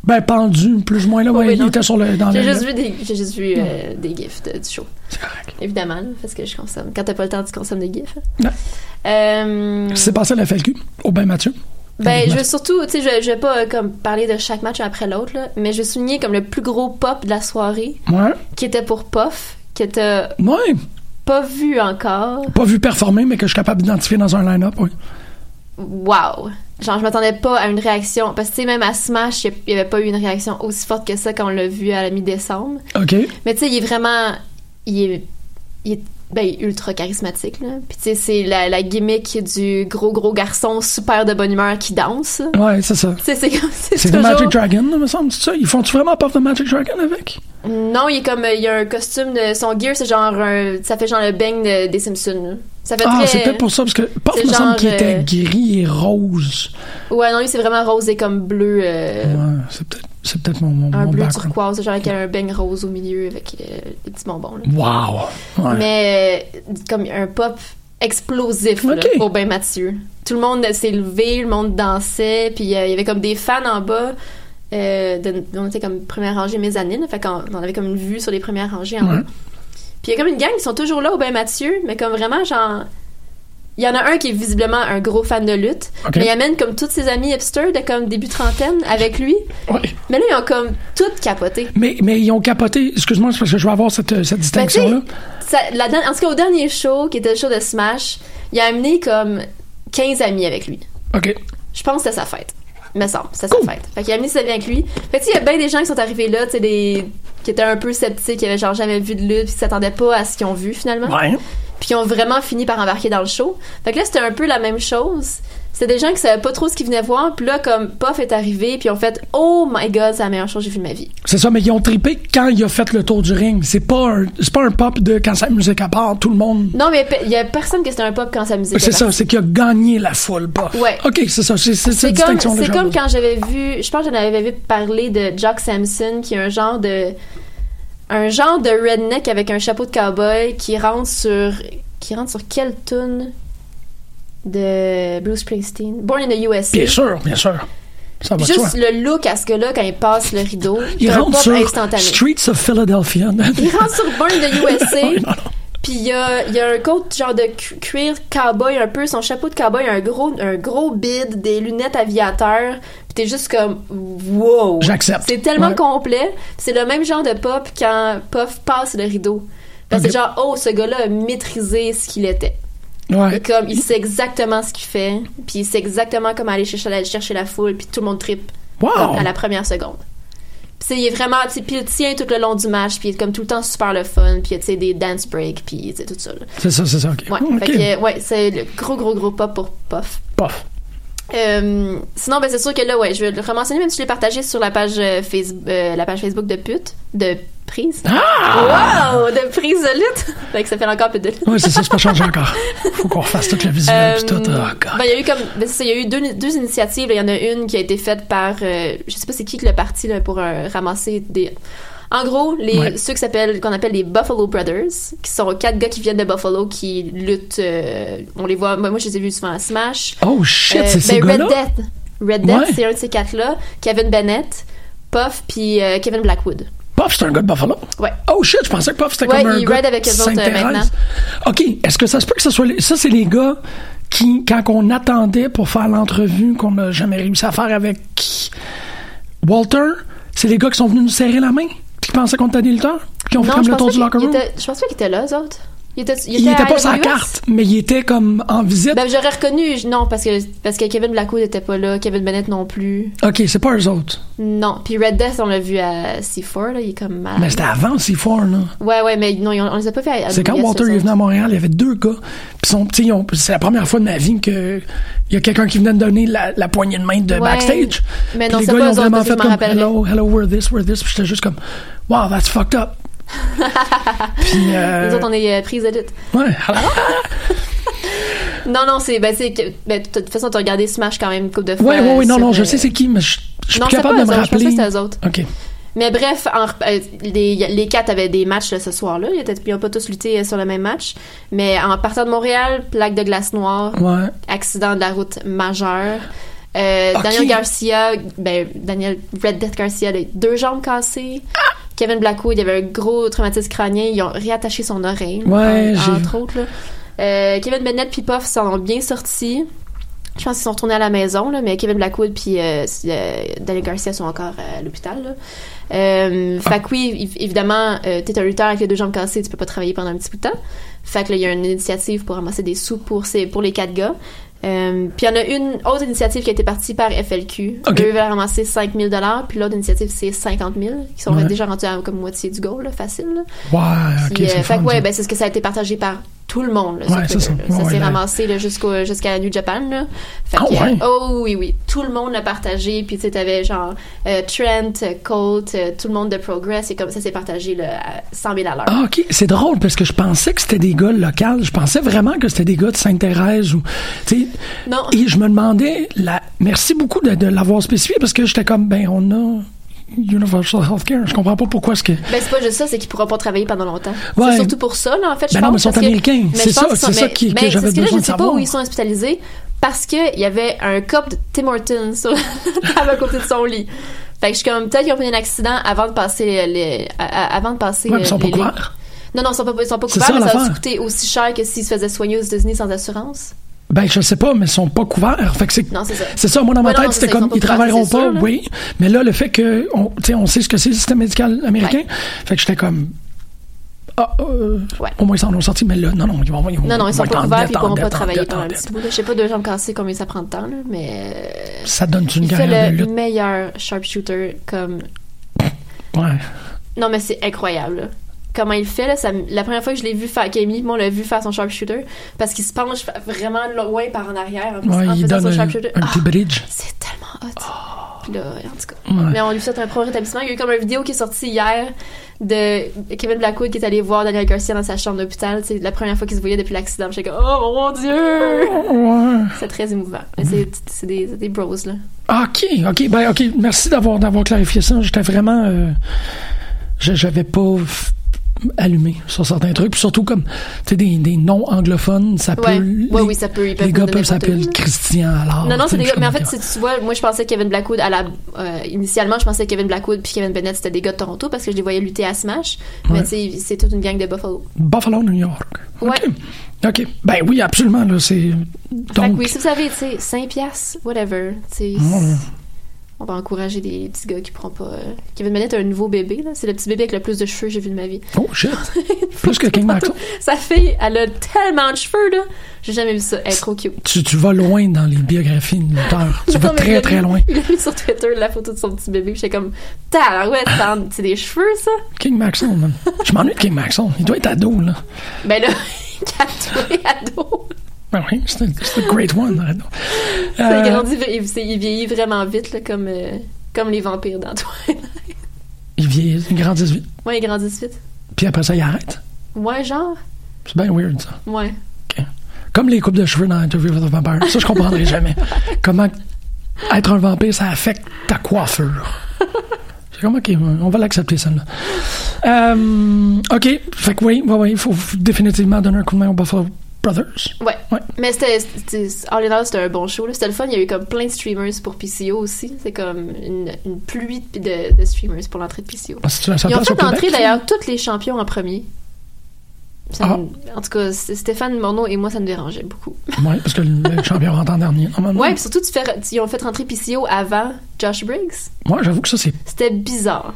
Ben, pendu, plus ou moins, là, Ouais, il non. était sur le, dans J'ai juste vu des, j'ai juste vu euh, des gifs de- du show. Évidemment, là, parce que je consomme. Quand t'as pas le temps, tu consommes des gifs. hein. Ouais. Euh, C'est passé à la FLQ, au Ben Mathieu. Ben, je veux surtout, tu sais, je, je vais pas euh, comme parler de chaque match après l'autre, là, mais je vais souligner comme le plus gros pop de la soirée, Ouais. qui était pour Puff, que t'as Ouais. pas vu encore. Pas vu performer, mais que je suis capable d'identifier dans un line-up, oui. Wow! Genre, je m'attendais pas à une réaction, parce que, tu sais, même à Smash, il y avait pas eu une réaction aussi forte que ça quand on l'a vu à la mi-décembre. OK. Mais tu sais, il est vraiment. Il est. Il est ben, ultra charismatique, là. Puis tu sais, c'est la, la gimmick du gros gros garçon super de bonne humeur qui danse. Ouais, c'est ça. Tu c'est comme. C'est toujours... Magic Dragon, là, me semble, c'est ça? Ils font-tu vraiment Puff de Magic Dragon avec? Non, il est comme. Il y a un costume de. Son gear, c'est genre un. Ça fait genre le bang de- des Simpsons, là. Ça fait Ah, très. c'est peut-être pour ça, parce que Puff me semble qu'il était euh, gris et rose. Ouais, non, lui, c'est vraiment rose et comme bleu. euh, Ouais, c'est peut-être, c'est peut-être mon, mon, Un mon bleu background. turquoise, genre avec un bang rose au milieu avec euh, des petits bonbons, là. Wow! Ouais. Mais euh, comme un pop explosif là, Ok. au bain Mathieu. Tout le monde s'est levé, le monde dansait, puis il y avait comme des fans en bas. De- on était comme première rangée mezzanine, fait qu'on on avait comme une vue sur les premières rangées en Ouais. bas. Puis il y a comme une gang qui sont toujours là au bain Mathieu, mais comme vraiment genre il y en a un qui est visiblement un gros fan de lutte, mais il amène comme tous ses amis hipsters de comme début trentaine avec lui. Mais là ils ont comme toutes capoté. Mais, mais ils ont capoté, excuse-moi, c'est parce que je vais avoir cette, cette distinction-là. Ça, la dernière- en tout cas, au dernier show, qui était le show de Smash, il a amené comme 15 amis avec lui. OK. Je pense que c'était sa fête. Me semble, c'était sa fête. Fait qu'il a amené ses amis avec lui. Fait que il y a bien des gens qui sont arrivés là, tu sais, des qui étaient un peu sceptiques, qui avaient genre jamais vu de lutte, qui s'attendaient pas à ce qu'ils ont vu finalement. Puis qui ont vraiment fini par embarquer dans le show. Fait que là, c'était un peu la même chose. C'était des gens qui savaient pas trop ce qu'ils venaient voir, puis là, comme Puff est arrivé, puis ils ont fait « Oh my God, c'est la meilleure chose que j'ai vue de ma vie ». C'est ça, mais ils ont trippé quand il a fait le tour du ring. C'est pas un, c'est pas un pop de quand sa musique à part, tout le monde. Non, mais il y a personne qui c'était un pop quand sa musique C'est est ça, c'est qu'il a gagné la foule, pop. Ouais. OK, c'est ça, c'est c'est cette comme, distinction-là. c'est comme quand j'avais vu, je pense que j'en avais vu parler de Jock Samson, qui est un genre de, un genre de redneck avec un chapeau de cowboy qui rentre sur, qui rentre sur quelle tune de Bruce Springsteen, Born in the USA. Bien sûr, bien sûr. Ça va. Juste le look à ce gars-là quand il passe le rideau, Il rentre sur instantané. Streets of Philadelphia. Il rentre sur Born in the USA. Ouais, non, non. Puis il y a, y a un coat genre de cu- cuir cowboy un peu, son chapeau de cowboy, un gros, un gros bid, des lunettes aviateurs. Puis t'es juste comme wow. J'accepte. C'est tellement Ouais. complet. C'est le même genre de pop quand Puff passe le rideau. Parce que genre oh ce gars-là a maîtrisé ce qu'il était. Ouais. Et comme il sait exactement ce qu'il fait, puis il sait exactement comment aller chercher la, chercher la foule, puis tout le monde tripe Wow. à la première seconde. Puis c'est- il est vraiment, tu puis il tient tout le long du match, puis il est comme tout le temps super le fun, puis tu sais des dance breaks, puis sais tout ça. C'est ça, c'est ça, OK. Ouais, OK. fait que, ouais, c'est le gros gros gros pop pour Puff. Puff. Euh, sinon, ben c'est sûr que là, ouais, je vais le rementionner, même si je l'ai partagé sur la page euh, Facebook, la page Facebook de pute, de Ah! Wow, de prise de lutte. Fait que ça fait encore plus de lutte. Ouais, c'est ça, c'est pas changé encore. Faut qu'on refasse tout le visuel pis tout. Euh, Oh, God. ben, il y a eu comme ben, ça, il y a eu deux, deux initiatives il y en a une qui a été faite par euh, je sais pas c'est qui que le parti là, pour euh, ramasser des en gros les Ouais. ceux qui s'appellent qu'on appelle les Buffalo Brothers qui sont quatre gars qui viennent de Buffalo qui luttent euh, on les voit moi, moi, je les ai vus souvent à Smash Oh shit, Euh, c'est ces ben, Red gars-là? Death Red Death Ouais. c'est un de ces quatre là Kevin Bennett Puff puis euh, Kevin Blackwood Puff, c'est un gars de Buffalo? Ouais. Oh shit, je pensais que Puff, c'était Ouais, comme un il gars ride avec eux autres, euh, maintenant. OK, est-ce que ça se peut que ce soit... les- Ça, c'est les gars qui, quand on attendait pour faire l'entrevue qu'on n'a jamais réussi à faire avec Walter, c'est les gars qui sont venus nous serrer la main, qui pensaient qu'on était des lutteurs, qui ont fait comme le tour du locker qu'il room? était- je pense pas qu'ils étaient là eux autres il était, Il était à pas AWS? carte, mais il était comme en visite. Ben, j'aurais reconnu, non, parce que, parce que Kevin Blackwood était pas là, Kevin Bennett non plus. OK, c'est pas eux autres. Non. Puis Red Death, on l'a vu à C4, là, il est comme malade. Mais c'était avant C4, là. Ouais, ouais, mais non, ont- on les a pas fait à C'est quand Walter est venu à Montréal, il y avait deux gars. Puis c'est la première fois de ma vie que il y a quelqu'un qui venait de donner la, la poignée de main de Ouais. backstage. Mais non, les c'est gars, pas ils ont vraiment fait comme hello, hello, we're this, we're this. Puis j'étais juste comme wow, that's fucked up. Puis euh, Les autres, on est euh, prise de lutte. ouais, Non, non, c'est, ben, c'est ben, de toute façon, t'as regardé Smash quand même une couple de fois. ouais, ouais, ouais, non, non, je euh, sais c'est qui, mais je suis Non, plus c'est capable pas de me rappeler. c'était eux autres. Ok. Mais bref, en euh, les, les quatre avaient des matchs là, ce soir-là. Ils n'ont pas tous lutté euh, sur le même match. Mais en partant de Montréal, plaque de glace noire, Ouais. accident de la route majeur. Euh. Daniel Garcia, ben, Daniel Red Death Garcia, deux jambes cassées. Kevin Blackwood, il avait un gros traumatisme crânien. Ils ont réattaché son oreille, Ouais, en- entre autres. là. Euh, Kevin Bennett puis Puff s'en ont bien sortis. Je pense qu'ils sont retournés à la maison, là, mais Kevin Blackwood puis euh, euh, Daniel Garcia sont encore à l'hôpital. Euh, Fait que oui, év- évidemment, euh, t'es un lutteur avec les deux jambes cassées, tu peux pas travailler pendant un petit bout de temps. Fait que là, il y a une initiative pour ramasser des sous pour, ces, pour les quatre gars. Euh, puis il y en a une autre initiative qui a été partie par FLQ. Ok. Eux veulent ramasser 5 000 puis l'autre initiative, c'est 50 000 qui sont Ouais. déjà rendus à comme moitié du goal, là, facile. là. Ouais, ok, Puis, euh, fait fun, que ouais, ben, c'est ce que ça a été partagé par tout le monde. Là, Ouais, c'est ça. Ouais, s'est ramassé là, jusqu'au, jusqu'à New Japan. Là. Fait Ah que, ouais? euh, oh oui, oui. Tout le monde l'a partagé. Puis tu sais, t'avais genre euh, Trent, euh, Colt, euh, tout le monde de Progress. Et comme ça s'est partagé là, à 100 000 à l'heure. Ah, ok. C'est drôle parce que je pensais que c'était des gars locaux. Je pensais vraiment que c'était des gars de Sainte-Thérèse ou. Non. Et je me demandais, la... merci beaucoup de, de l'avoir spécifié parce que j'étais comme, ben, on a Universal Healthcare. Je comprends pas pourquoi est-ce que. Ben, c'est pas juste ça, c'est qu'ils pourront pas travailler pendant longtemps. Ouais. C'est surtout pour ça, là, en fait, je Ben pense. non, mais ils sont que- américains. C'est je ça- sont- c'est ça qui- que ben, j'avais parce que là, besoin je de sais pas savoir. où ils sont hospitalisés parce qu'il y avait un cop de Tim Hortons sur la table à côté de son lit. Fait que je suis comme, peut-être qu'ils ont pris un accident avant de passer les, les- à- avant de passer Ouais, ils sont pas couverts. Non, non, ils sont pas, ils sont pas couverts, ça, mais ça va coûter aussi cher que s'ils se faisaient soigner aux États-Unis sans assurance. Ben, je sais pas, mais ils sont pas couverts. Fait que c'est. Non, c'est ça. C'est ça, moi dans ma Ouais, tête, c'était comme ils ils travailleront pas, sûr, oui. Mais là, le fait que on, tu sais, on sait ce que c'est le système médical américain, fait que j'étais comme ah, euh, au moins ils s'en ont sorti, mais là, non, non, ils vont, ils vont, Non, non, ils sont pas en couverts ils en pourront pas en travailler pendant en un petit bout. Je sais pas deux jambes cassées combien ça prend de temps, là, mais. euh, Ça donne une Il fait carrière de le lutte. meilleur sharpshooter comme Ouais. Non, mais c'est incroyable. Comment il fait, là, ça la première fois que je l'ai vu faire, qu'Amy, moi, on l'a vu faire son sharpshooter, parce qu'il se penche vraiment loin par en arrière en, Ouais, en il faisant donne son un, sharpshooter. un Ah, petit bridge. c'est tellement hot. Puis là, en tout cas. Ouais. Mais on lui souhaite un pro rétablissement. Il y a eu comme une vidéo qui est sortie hier de Kevin Blackwood qui est allé voir Daniel Garcia dans sa chambre d'hôpital. C'est la première fois qu'il se voyait depuis l'accident. J'étais comme, oh mon dieu! Ouais. C'est très émouvant. C'est, des, c'est des bros, là. Ah, OK, OK, ben OK, merci d'avoir d'avoir clarifié ça. J'étais vraiment euh, j'avais pas allumé sur certains trucs, puis surtout comme tu sais des, des noms anglophones, ça Ouais. peut Ouais, les, oui, ça peut- ils peuvent les gars peuvent s'appeler. Christian alors. Non, non, c'est des gars. Mais en fait, si tu vois, moi, je pensais Kevin Blackwood, à la, euh, initialement, je pensais Kevin Blackwood puis Kevin Bennett, c'était des gars de Toronto parce que je les voyais lutter à Smash. Ouais. Mais tu sais, c'est toute une gang de Buffalo. Buffalo, New York. Ouais. OK. OK. Ben oui, absolument là, c'est Fait donc que oui, si vous avez, tu sais, 5 piastres, whatever, Ouais. On va encourager des petits gars qui pourront pas. euh, Kevin Bennett a un nouveau bébé, là. C'est le petit bébé avec le plus de cheveux que j'ai vu de ma vie. Oh shit. Plus que King Maxon. Sa fille, elle a tellement de cheveux, là. J'ai jamais vu ça. Elle est trop cute. Tu, tu vas loin dans les biographies de lutteurs. Tu Non, vas il très très mis- loin. Il a mis sur Twitter la photo de son petit bébé. J'étais comme, tabarouette, t'en- c'est des cheveux, ça? King Maxon, man. Je m'ennuie de King Maxon. Il doit être ado, là. Ben là, tatoué ado. Ben oui, c'est un- great one. Il Euh, il, vieillit vraiment vite, là, comme, euh, comme les vampires dans Twilight. il vieillit, il grandit vite. Ouais, ils grandissent vite. Puis après ça, il arrête. Ouais, genre? C'est bien weird, ça. Ouais. Comme les coupes de cheveux dans Interview with a Vampire. Ça, je comprendrai jamais. Comment être un vampire, ça affecte ta coiffure. C'est comme, OK, on va l'accepter, celle-là. Euh, OK, fait que oui, oui, oui, il faut définitivement donner un coup de main aux Buffalo Brothers. Ouais. Mais c'était, all in all, c'était un bon show. C'était le fun. Il y a eu comme plein de streamers pour PCO aussi. C'est comme une, une pluie de, de- de streamers pour l'entrée de PCO. Ah, Ils ont fait entrer d'ailleurs tous les champions en premier. Ah. me- En tout cas, Stéphane Morneau et moi, ça me dérangeait beaucoup. Oui, parce que le champion rentre en dernier, normalement. Ouais, puis surtout, tu fais, ils ont fait rentrer PCO avant Josh Briggs. Moi, j'avoue que ça, c'est. C'était bizarre.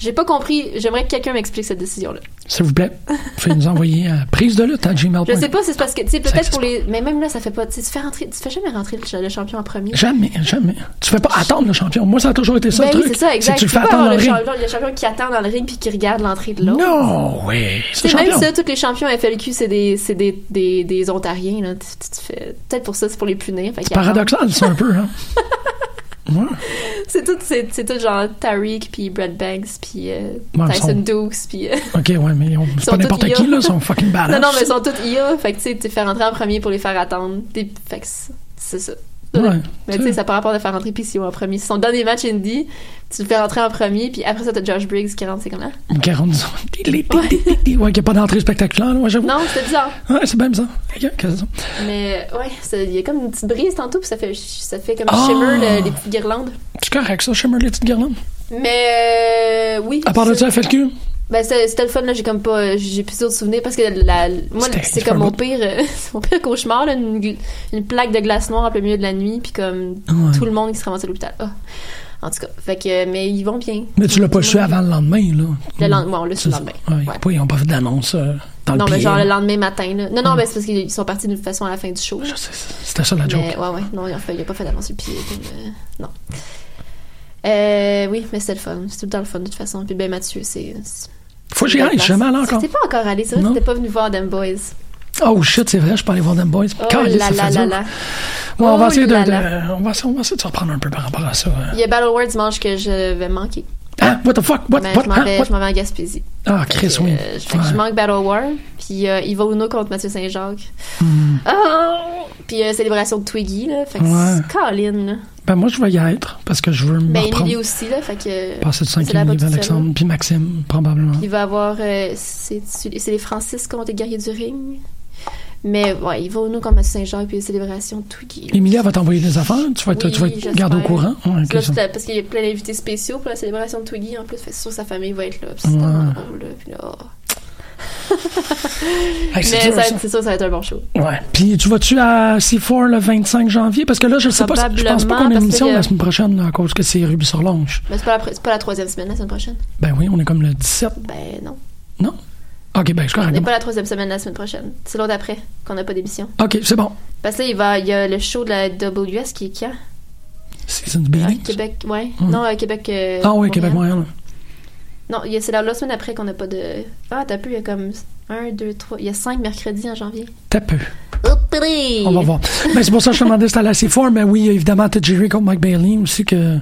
J'ai pas compris. J'aimerais que quelqu'un m'explique cette décision-là. S'il vous plaît, faites nous envoyer à prise de lutte à gmail. Je sais pas, c'est parce que, tu sais, peut-être pour les. Mais même là, ça fait pas. Tu fais rentrer. Tu fais jamais rentrer le, le champion en premier. Jamais, jamais. Tu fais pas attendre le champion. Moi, ça a toujours été ça, Ben le oui, truc. c'est ça, exact. tu Tu fais attendre le le, ring. champion, le champion qui attend dans le ring puis qui regarde l'entrée de l'autre. Non, oui. C'est même ça, tous les champions FLQ, c'est des, c'est des, des, des Ontariens. Là. Tu- tu- tu fais- Peut-être pour ça, c'est pour les punir. C'est paradoxal, c'est un peu, hein. Ouais. C'est tout, c'est, tout genre Tariq, puis Brad Banks, puis euh, Ouais, Tyson sont- Dukes, puis... euh, Ok, ouais, mais on- c'est pas n'importe qui, là. Ils sont fucking badass. non, non, mais ils sont tous IA. Fait que tu sais, tu fais rentrer en premier pour les faire attendre. Fait que c'est ça. Ouais. Mais tu sais, ça par rapport de faire rentrer PCO en premier. C'est son dernier match indie, tu le fais rentrer en premier, puis après ça, t'as Josh Briggs qui rentre, c'est comme là. 40 Ouais, qu'il n'y a pas d'entrée spectaculaire, ouais, j'avoue. Non, c'était bizarre. Ouais, c'est bien c'est ça? Mais ouais, il y a comme une petite brise tantôt, puis ça fait, ça fait comme Ah! shimmer le- les petites guirlandes. C'est correct, ça, Shimmer, les petites guirlandes. Mais euh, oui. À part de c'est- ça, elle fait le cul. Ben c'était le fun là, j'ai comme pas j'ai plus d'autres souvenirs parce que la moi c'est comme mon pire euh, c'est mon pire cauchemar là, une, plaque de glace noire en plein milieu de la nuit puis comme Ouais. tout le monde qui se ramasse à l'hôpital. Ah. En tout cas, fait que mais ils vont bien. Mais tu l'as pas su avant le lendemain, là. Le lendemain, on l'a su le lendemain. Ouais, pas- ils n'ont pas fait d'annonce euh, dans non, le mais genre le lendemain matin là. Non non, mais c'est parce qu'ils sont partis d'une façon à la fin du show. C'était ça la joke. Mais, ouais ouais, non, il a, a pas fait d'annonce sur le pied comme, euh, non. Euh, oui, mais c'était le fun. C'est tout le temps le fun de toute façon. Puis ben Mathieu, c'est c'est- Faut que j'y aille, je jamais allé encore. T'es pas encore allé, c'est vrai que t'es pas venu voir Them Boys? Oh shit, c'est vrai, je peux aller voir Them Boys. Oh là ça là là là. Ouais, on va Oh essayer de, on va, on va essayer de se reprendre un peu par rapport à ça. hein. Il y a Battle World dimanche que je vais manquer. Ah, what the fuck? What? Ben, what? je m'en Hein? vais, je vais en Gaspésie. Ah, Chris, oui. Euh, je Ouais. manque Battle War. Puis euh, Uno contre Mathieu Saint-Jacques. Hmm. Ah! Puis euh, célébration de Twiggy, là. Fait que Ouais. c'est Colin, là. Ben, moi, je vais y être parce que je veux me Ben, reprendre. Emily aussi, là. Fait que. Passer de c'est la 5 bonne livre, toute Alexandre, puis Maxime, probablement. Il va avoir. euh, c'est c'est les Francis contre les guerriers du ring. Mais ouais, Yves Uno contre Mathieu Saint-Jacques. Puis célébration de Twiggy. là. Emilia va t'envoyer des affaires. Tu vas être, Oui, tu vas être garde au courant. Ouais, Là, c'est- parce qu'il y a plein d'invités spéciaux pour la célébration de Twiggy en plus. Fait c'est sûr sa famille va être là. Puis c'est Ouais. tellement drôle, là. Puis là. oh. Hey, Mais c'est sûr ça va être un bon show. Ouais. Puis tu vas-tu à C4 le 25 janvier? Parce que là, je sais pas, je pense pas qu'on a une émission que- la semaine prochaine là, à cause que c'est Ruby sur Longe. Mais c'est pas, pas la troisième semaine la semaine prochaine. Ben oui, on est comme le 17. Ben non. Non? Ok, ben je On correct. n'est pas la troisième semaine la semaine prochaine. C'est l'autre après qu'on n'a pas d'émission. Ok, c'est bon. Parce que là, il, va, il y a le show de la WS qui est quand? Beatings. Québec, ouais. Mhm. Non, à Québec. euh, Ah oui, Montréal. Québec Montréal. Non, c'est la, la semaine après qu'on n'a pas de. Ah, t'as pu, il y a comme 1, 2, 3. Il y a 5 mercredis en janvier. T'as peu. Oupri! On va voir. Ben, c'est pour ça que je te demandais si t'allais à C4, mais oui, évidemment, t'as Jerry contre Mike Bailey aussi que.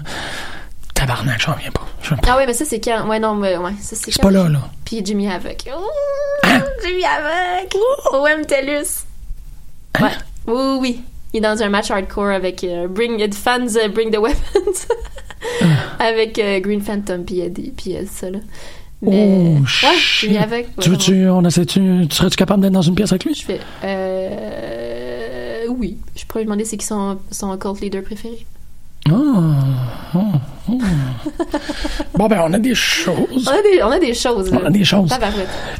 Tabarnak, j'en viens pas. Ah ouais, mais ça, c'est quand? Ouais, non, mais ouais, ça, c'est C'est pas là, là. Puis Jimmy Havoc. Oh, Hein? Jimmy Havoc! OM TELUS. Hein? Ouais. Oui, oui, oui. Il est dans un match hardcore avec euh, Bring the Fans, euh, Bring the Weapons. Avec euh, Green Phantom, puis euh, puis euh, ça, là. Mais, Oh, ouais, shit. Havoc. Tu veux-tu, on essaie-tu, tu serais-tu capable d'être dans une pièce avec lui? Je fais, euh, oui. Je pourrais lui demander c'est qui son, son cult leader préféré. Ah, ah. bon, ben, on a des choses. On a des, on a des choses, là. On a des choses.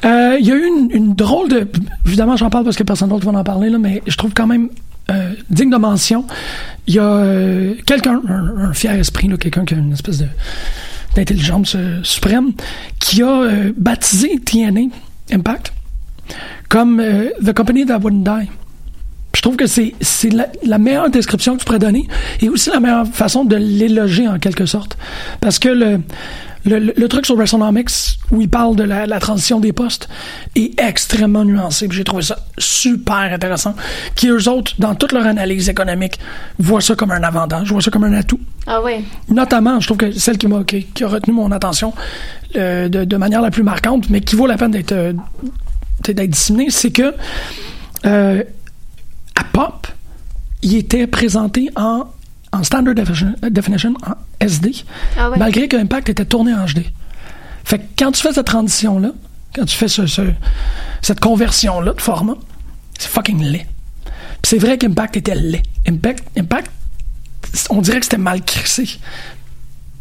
Euh, Il y a eu une, une drôle de. Évidemment, j'en parle parce que personne d'autre va en parler, là, mais je trouve quand même euh, digne de mention. Il y a euh, quelqu'un, un, fier esprit, quelqu'un qui a une espèce d'intelligence euh, suprême, qui a baptisé TNA Impact comme The Company That Wouldn't Die. Je trouve que c'est la meilleure description que tu pourrais donner et aussi la meilleure façon de l'éloger en quelque sorte. Parce que le, le, le- le truc sur WrestleNomics où il parle de la, la transition des postes est extrêmement nuancé. J'ai trouvé ça super intéressant. Qui eux autres, dans toute leur analyse économique, voient ça comme un avantage, voient ça comme un atout. Ah ouais. Notamment, je trouve que celle qui m'a qui, qui a retenu mon attention euh, de, de manière la plus marquante, mais qui vaut la peine d'être euh, d'être disséminée, c'est que euh, à Pop, il était présenté en, en Standard Definition, definition, en SD, Ah ouais. malgré que Impact était tourné en HD. Fait que quand tu fais cette transition-là, quand tu fais ce, ce- cette conversion-là de format, c'est fucking laid. Puis c'est vrai qu'Impact était laid. Impact, Impact, on dirait que c'était mal crissé.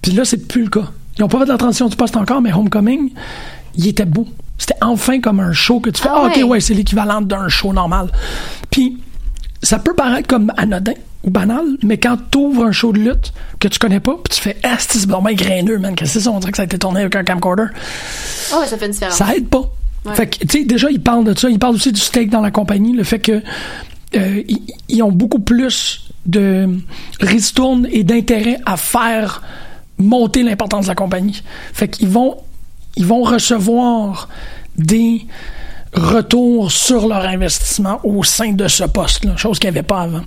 Puis là, c'est plus le cas. Ils n'ont pas fait de la transition du poste encore, mais Homecoming, il était beau. C'était enfin comme un show que tu fais. Ah Ah, ok, ouais, c'est l'équivalent d'un show normal. Puis, ça peut paraître comme anodin ou banal, mais quand tu ouvres un show de lutte que tu connais pas, puis tu fais Ah, c'est bon, ben graineux, man, qu'est-ce que c'est ça? On dirait que ça a été tourné avec un camcorder? Ah ouais, ça fait une différence. Ça aide pas. Ouais. Fait que, tu sais, déjà, ils parlent de ça. Ils parlent aussi du steak dans la compagnie, le fait que euh, ils, ils ont beaucoup plus de ristourne et d'intérêt à faire monter l'importance de la compagnie. Fait qu'ils vont, ils vont recevoir des retours sur leur investissement au sein de ce poste-là, chose qu'il n'y avait pas avant.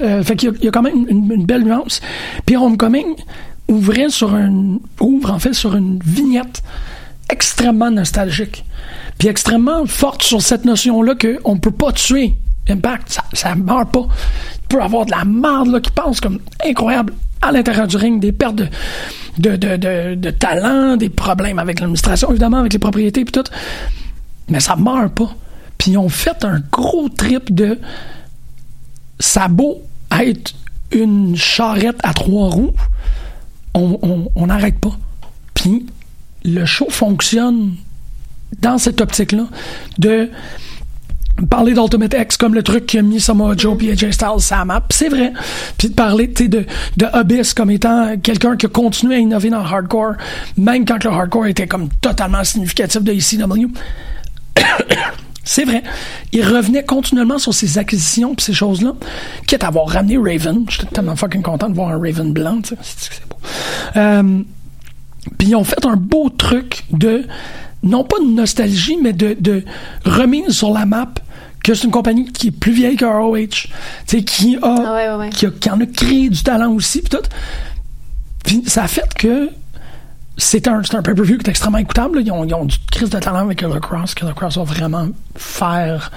Euh, fait qu'il y a- il quand même une, belle nuance. Puis Homecoming ouvrait sur un, ouvre en fait sur une vignette extrêmement nostalgique, puis extrêmement forte sur cette notion-là qu'on ne peut pas tuer Impact, ça, ça meurt pas. peut avoir de la merde là, qui passe comme incroyable à l'intérieur du ring, des pertes de, de, de, de, de talent, des problèmes avec l'administration, évidemment, avec les propriétés puis tout. Mais ça meurt pas. Puis ils ont fait un gros trip de ça a beau être une charrette à trois roues, on n'arrête pas. Puis le show fonctionne dans cette optique-là de parler d'Ultimate X comme le truc qui a mis Samoa Joe et Styles sur la map, c'est vrai. Puis de parler de, de comme étant quelqu'un qui a continué à innover dans le hardcore, même quand le hardcore était comme totalement significatif de ECW. C'est vrai. Il revenait continuellement sur ses acquisitions et ces choses-là, quitte à avoir ramené Raven. J'étais tellement fucking content de voir un Raven blanc, c'est beau? Euh, puis ils ont fait un beau truc de non pas de nostalgie, mais de, de remise sur la map que c'est une compagnie qui est plus vieille que ROH, qui a, ah Qui a, qui en a créé du talent aussi, puis tout. Ça a fait que c'est un, un pay-per-view qui est extrêmement écoutable. Ils ont, ils ont du crise de talent avec le Cross, le Cross va vraiment faire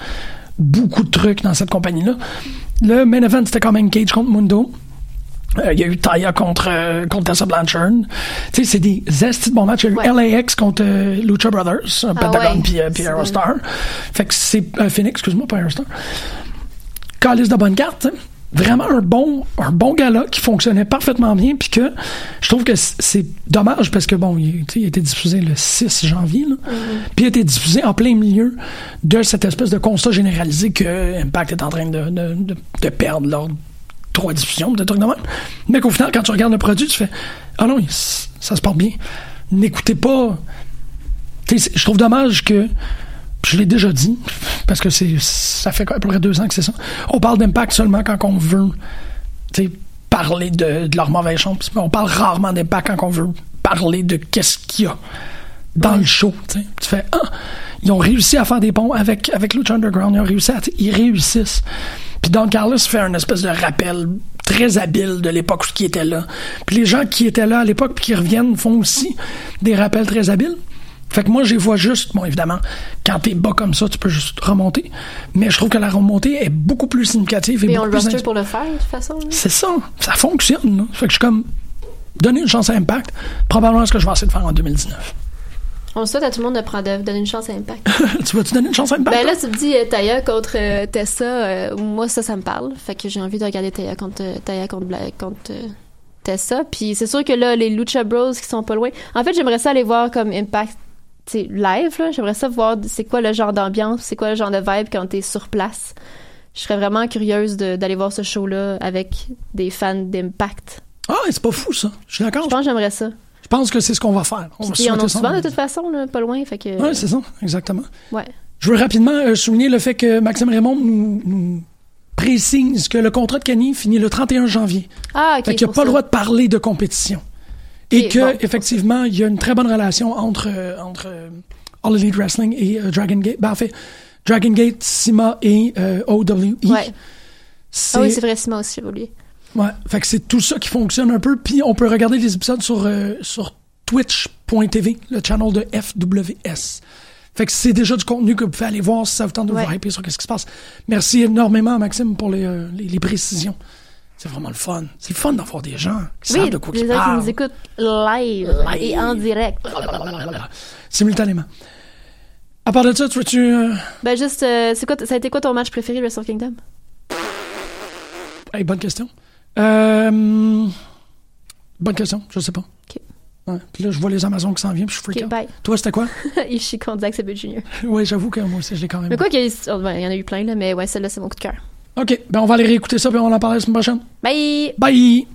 beaucoup de trucs dans cette compagnie-là. Le main event, c'était quand même Cage contre Mundo. Euh, il y a eu Taya contre, euh, contre Tessa Blanchard. Tu sais, c'est des estis de bons matchs. Il y a eu LAX contre euh, Lucha Brothers, ah Pentagon puis, puis Aerostar. Fait que c'est Phoenix, excuse-moi, pas Aerostar. Calice de bonne carte, vraiment un bon un bon gala qui fonctionnait parfaitement bien puis que je trouve que c'est dommage parce que bon il, il a été diffusé le 6 janvier là, mm-hmm. puis il a été diffusé en plein milieu de cette espèce de constat généralisé que Impact est en train de, de, de, de perdre l'ordre trois diffusions, de trucs de même. Mais qu'au final, quand tu regardes le produit, tu fais Ah non, ça se porte bien. N'écoutez pas. je trouve dommage que. Je l'ai déjà dit, parce que c'est ça fait à peu près deux ans que c'est ça. On parle d'impact seulement quand on veut parler de, de leur mauvaise chance. On parle rarement d'impact quand on veut parler de qu'est-ce qu'il y a dans le show. Tu fais Ah, ils ont réussi à faire des ponts avec, avec Lucha Underground, ils ont réussi. Ils réussissent. Puis Don Carlos fait un espèce de rappel très habile de l'époque qui était là. Puis les gens qui étaient là à l'époque puis qui reviennent font aussi des rappels très habiles. Fait que moi, je les vois juste, bon, évidemment, quand t'es bas comme ça, tu peux juste remonter. Mais je trouve que la remontée est beaucoup plus significative. Et, et on le roster pour le faire, de toute façon. C'est ça. Ça fonctionne. Fait que je suis comme, donner une chance à Impact, probablement ce que je vais essayer de faire en 2019. On souhaite à tout le monde de, prendre, de donner une chance à Impact. tu vas-tu donner une chance à Impact? Ben là, tu me dis euh, Taya contre euh, Tessa. Euh, moi, ça, ça me parle. Fait que j'ai envie de regarder Taya contre, Taya contre, contre Tessa. Puis c'est sûr que là, les Lucha Bros qui sont pas loin. En fait, j'aimerais ça aller voir comme Impact live. J'aimerais ça voir c'est quoi le genre d'ambiance, c'est quoi le genre de vibe quand t'es sur place. Je serais vraiment curieuse d'aller voir ce show-là avec des fans d'Impact. Ah, c'est pas fou, ça. Je suis d'accord. Je pense que j'aimerais ça. Je pense que c'est ce qu'on va faire. On Puis on en souvent de toute façon, pas loin. Fait que... Oui, c'est ça, exactement. Ouais. Je veux rapidement euh, souligner le fait que Maxime Raymond nous, précise que le contrat de Kenny finit le 31 janvier. Ah, ok. Fait qu'il n'a pas le droit de parler de compétition. Et que, effectivement, il y a une très bonne relation entre, euh, entre euh, All Elite Wrestling et Dragon Gate. Ben, en fait, Dragon Gate, Sima et OWE. Ouais. Ah oui, c'est vrai, Sima aussi, j'ai oublié. Ouais, fait que c'est tout ça qui fonctionne un peu. Puis on peut regarder les épisodes sur, euh, sur twitch.tv, le channel de FWS. Fait que c'est déjà du contenu que vous pouvez aller voir si ça vous tente de vous hyper sur ce qui se passe. Merci énormément, Maxime, pour les, euh, les, précisions. C'est vraiment le fun. C'est le fun d'avoir des gens qui savent de quoi ils parlent. qui nous écoutent live, et en direct. Simultanément. À part de ça, tu veux-tu... Euh, ben juste, c'est quoi, ça a été quoi ton match préféré, Wrestle Kingdom? Hey, bonne question. Euh, bonne question, je sais pas. OK. Ouais. Puis là, je vois les Amazones qui s'en viennent, puis je suis freak bye. Toi, c'était quoi? Ishii contre Zack Sabre Jr. oui, j'avoue que moi aussi, je l'ai quand même. Mais quoi qu'il y, oh, ben, y en a eu plein, là, mais ouais, celle-là, c'est mon coup de cœur. OK, ben on va aller réécouter ça, puis on en parler la semaine prochaine. Bye! Bye!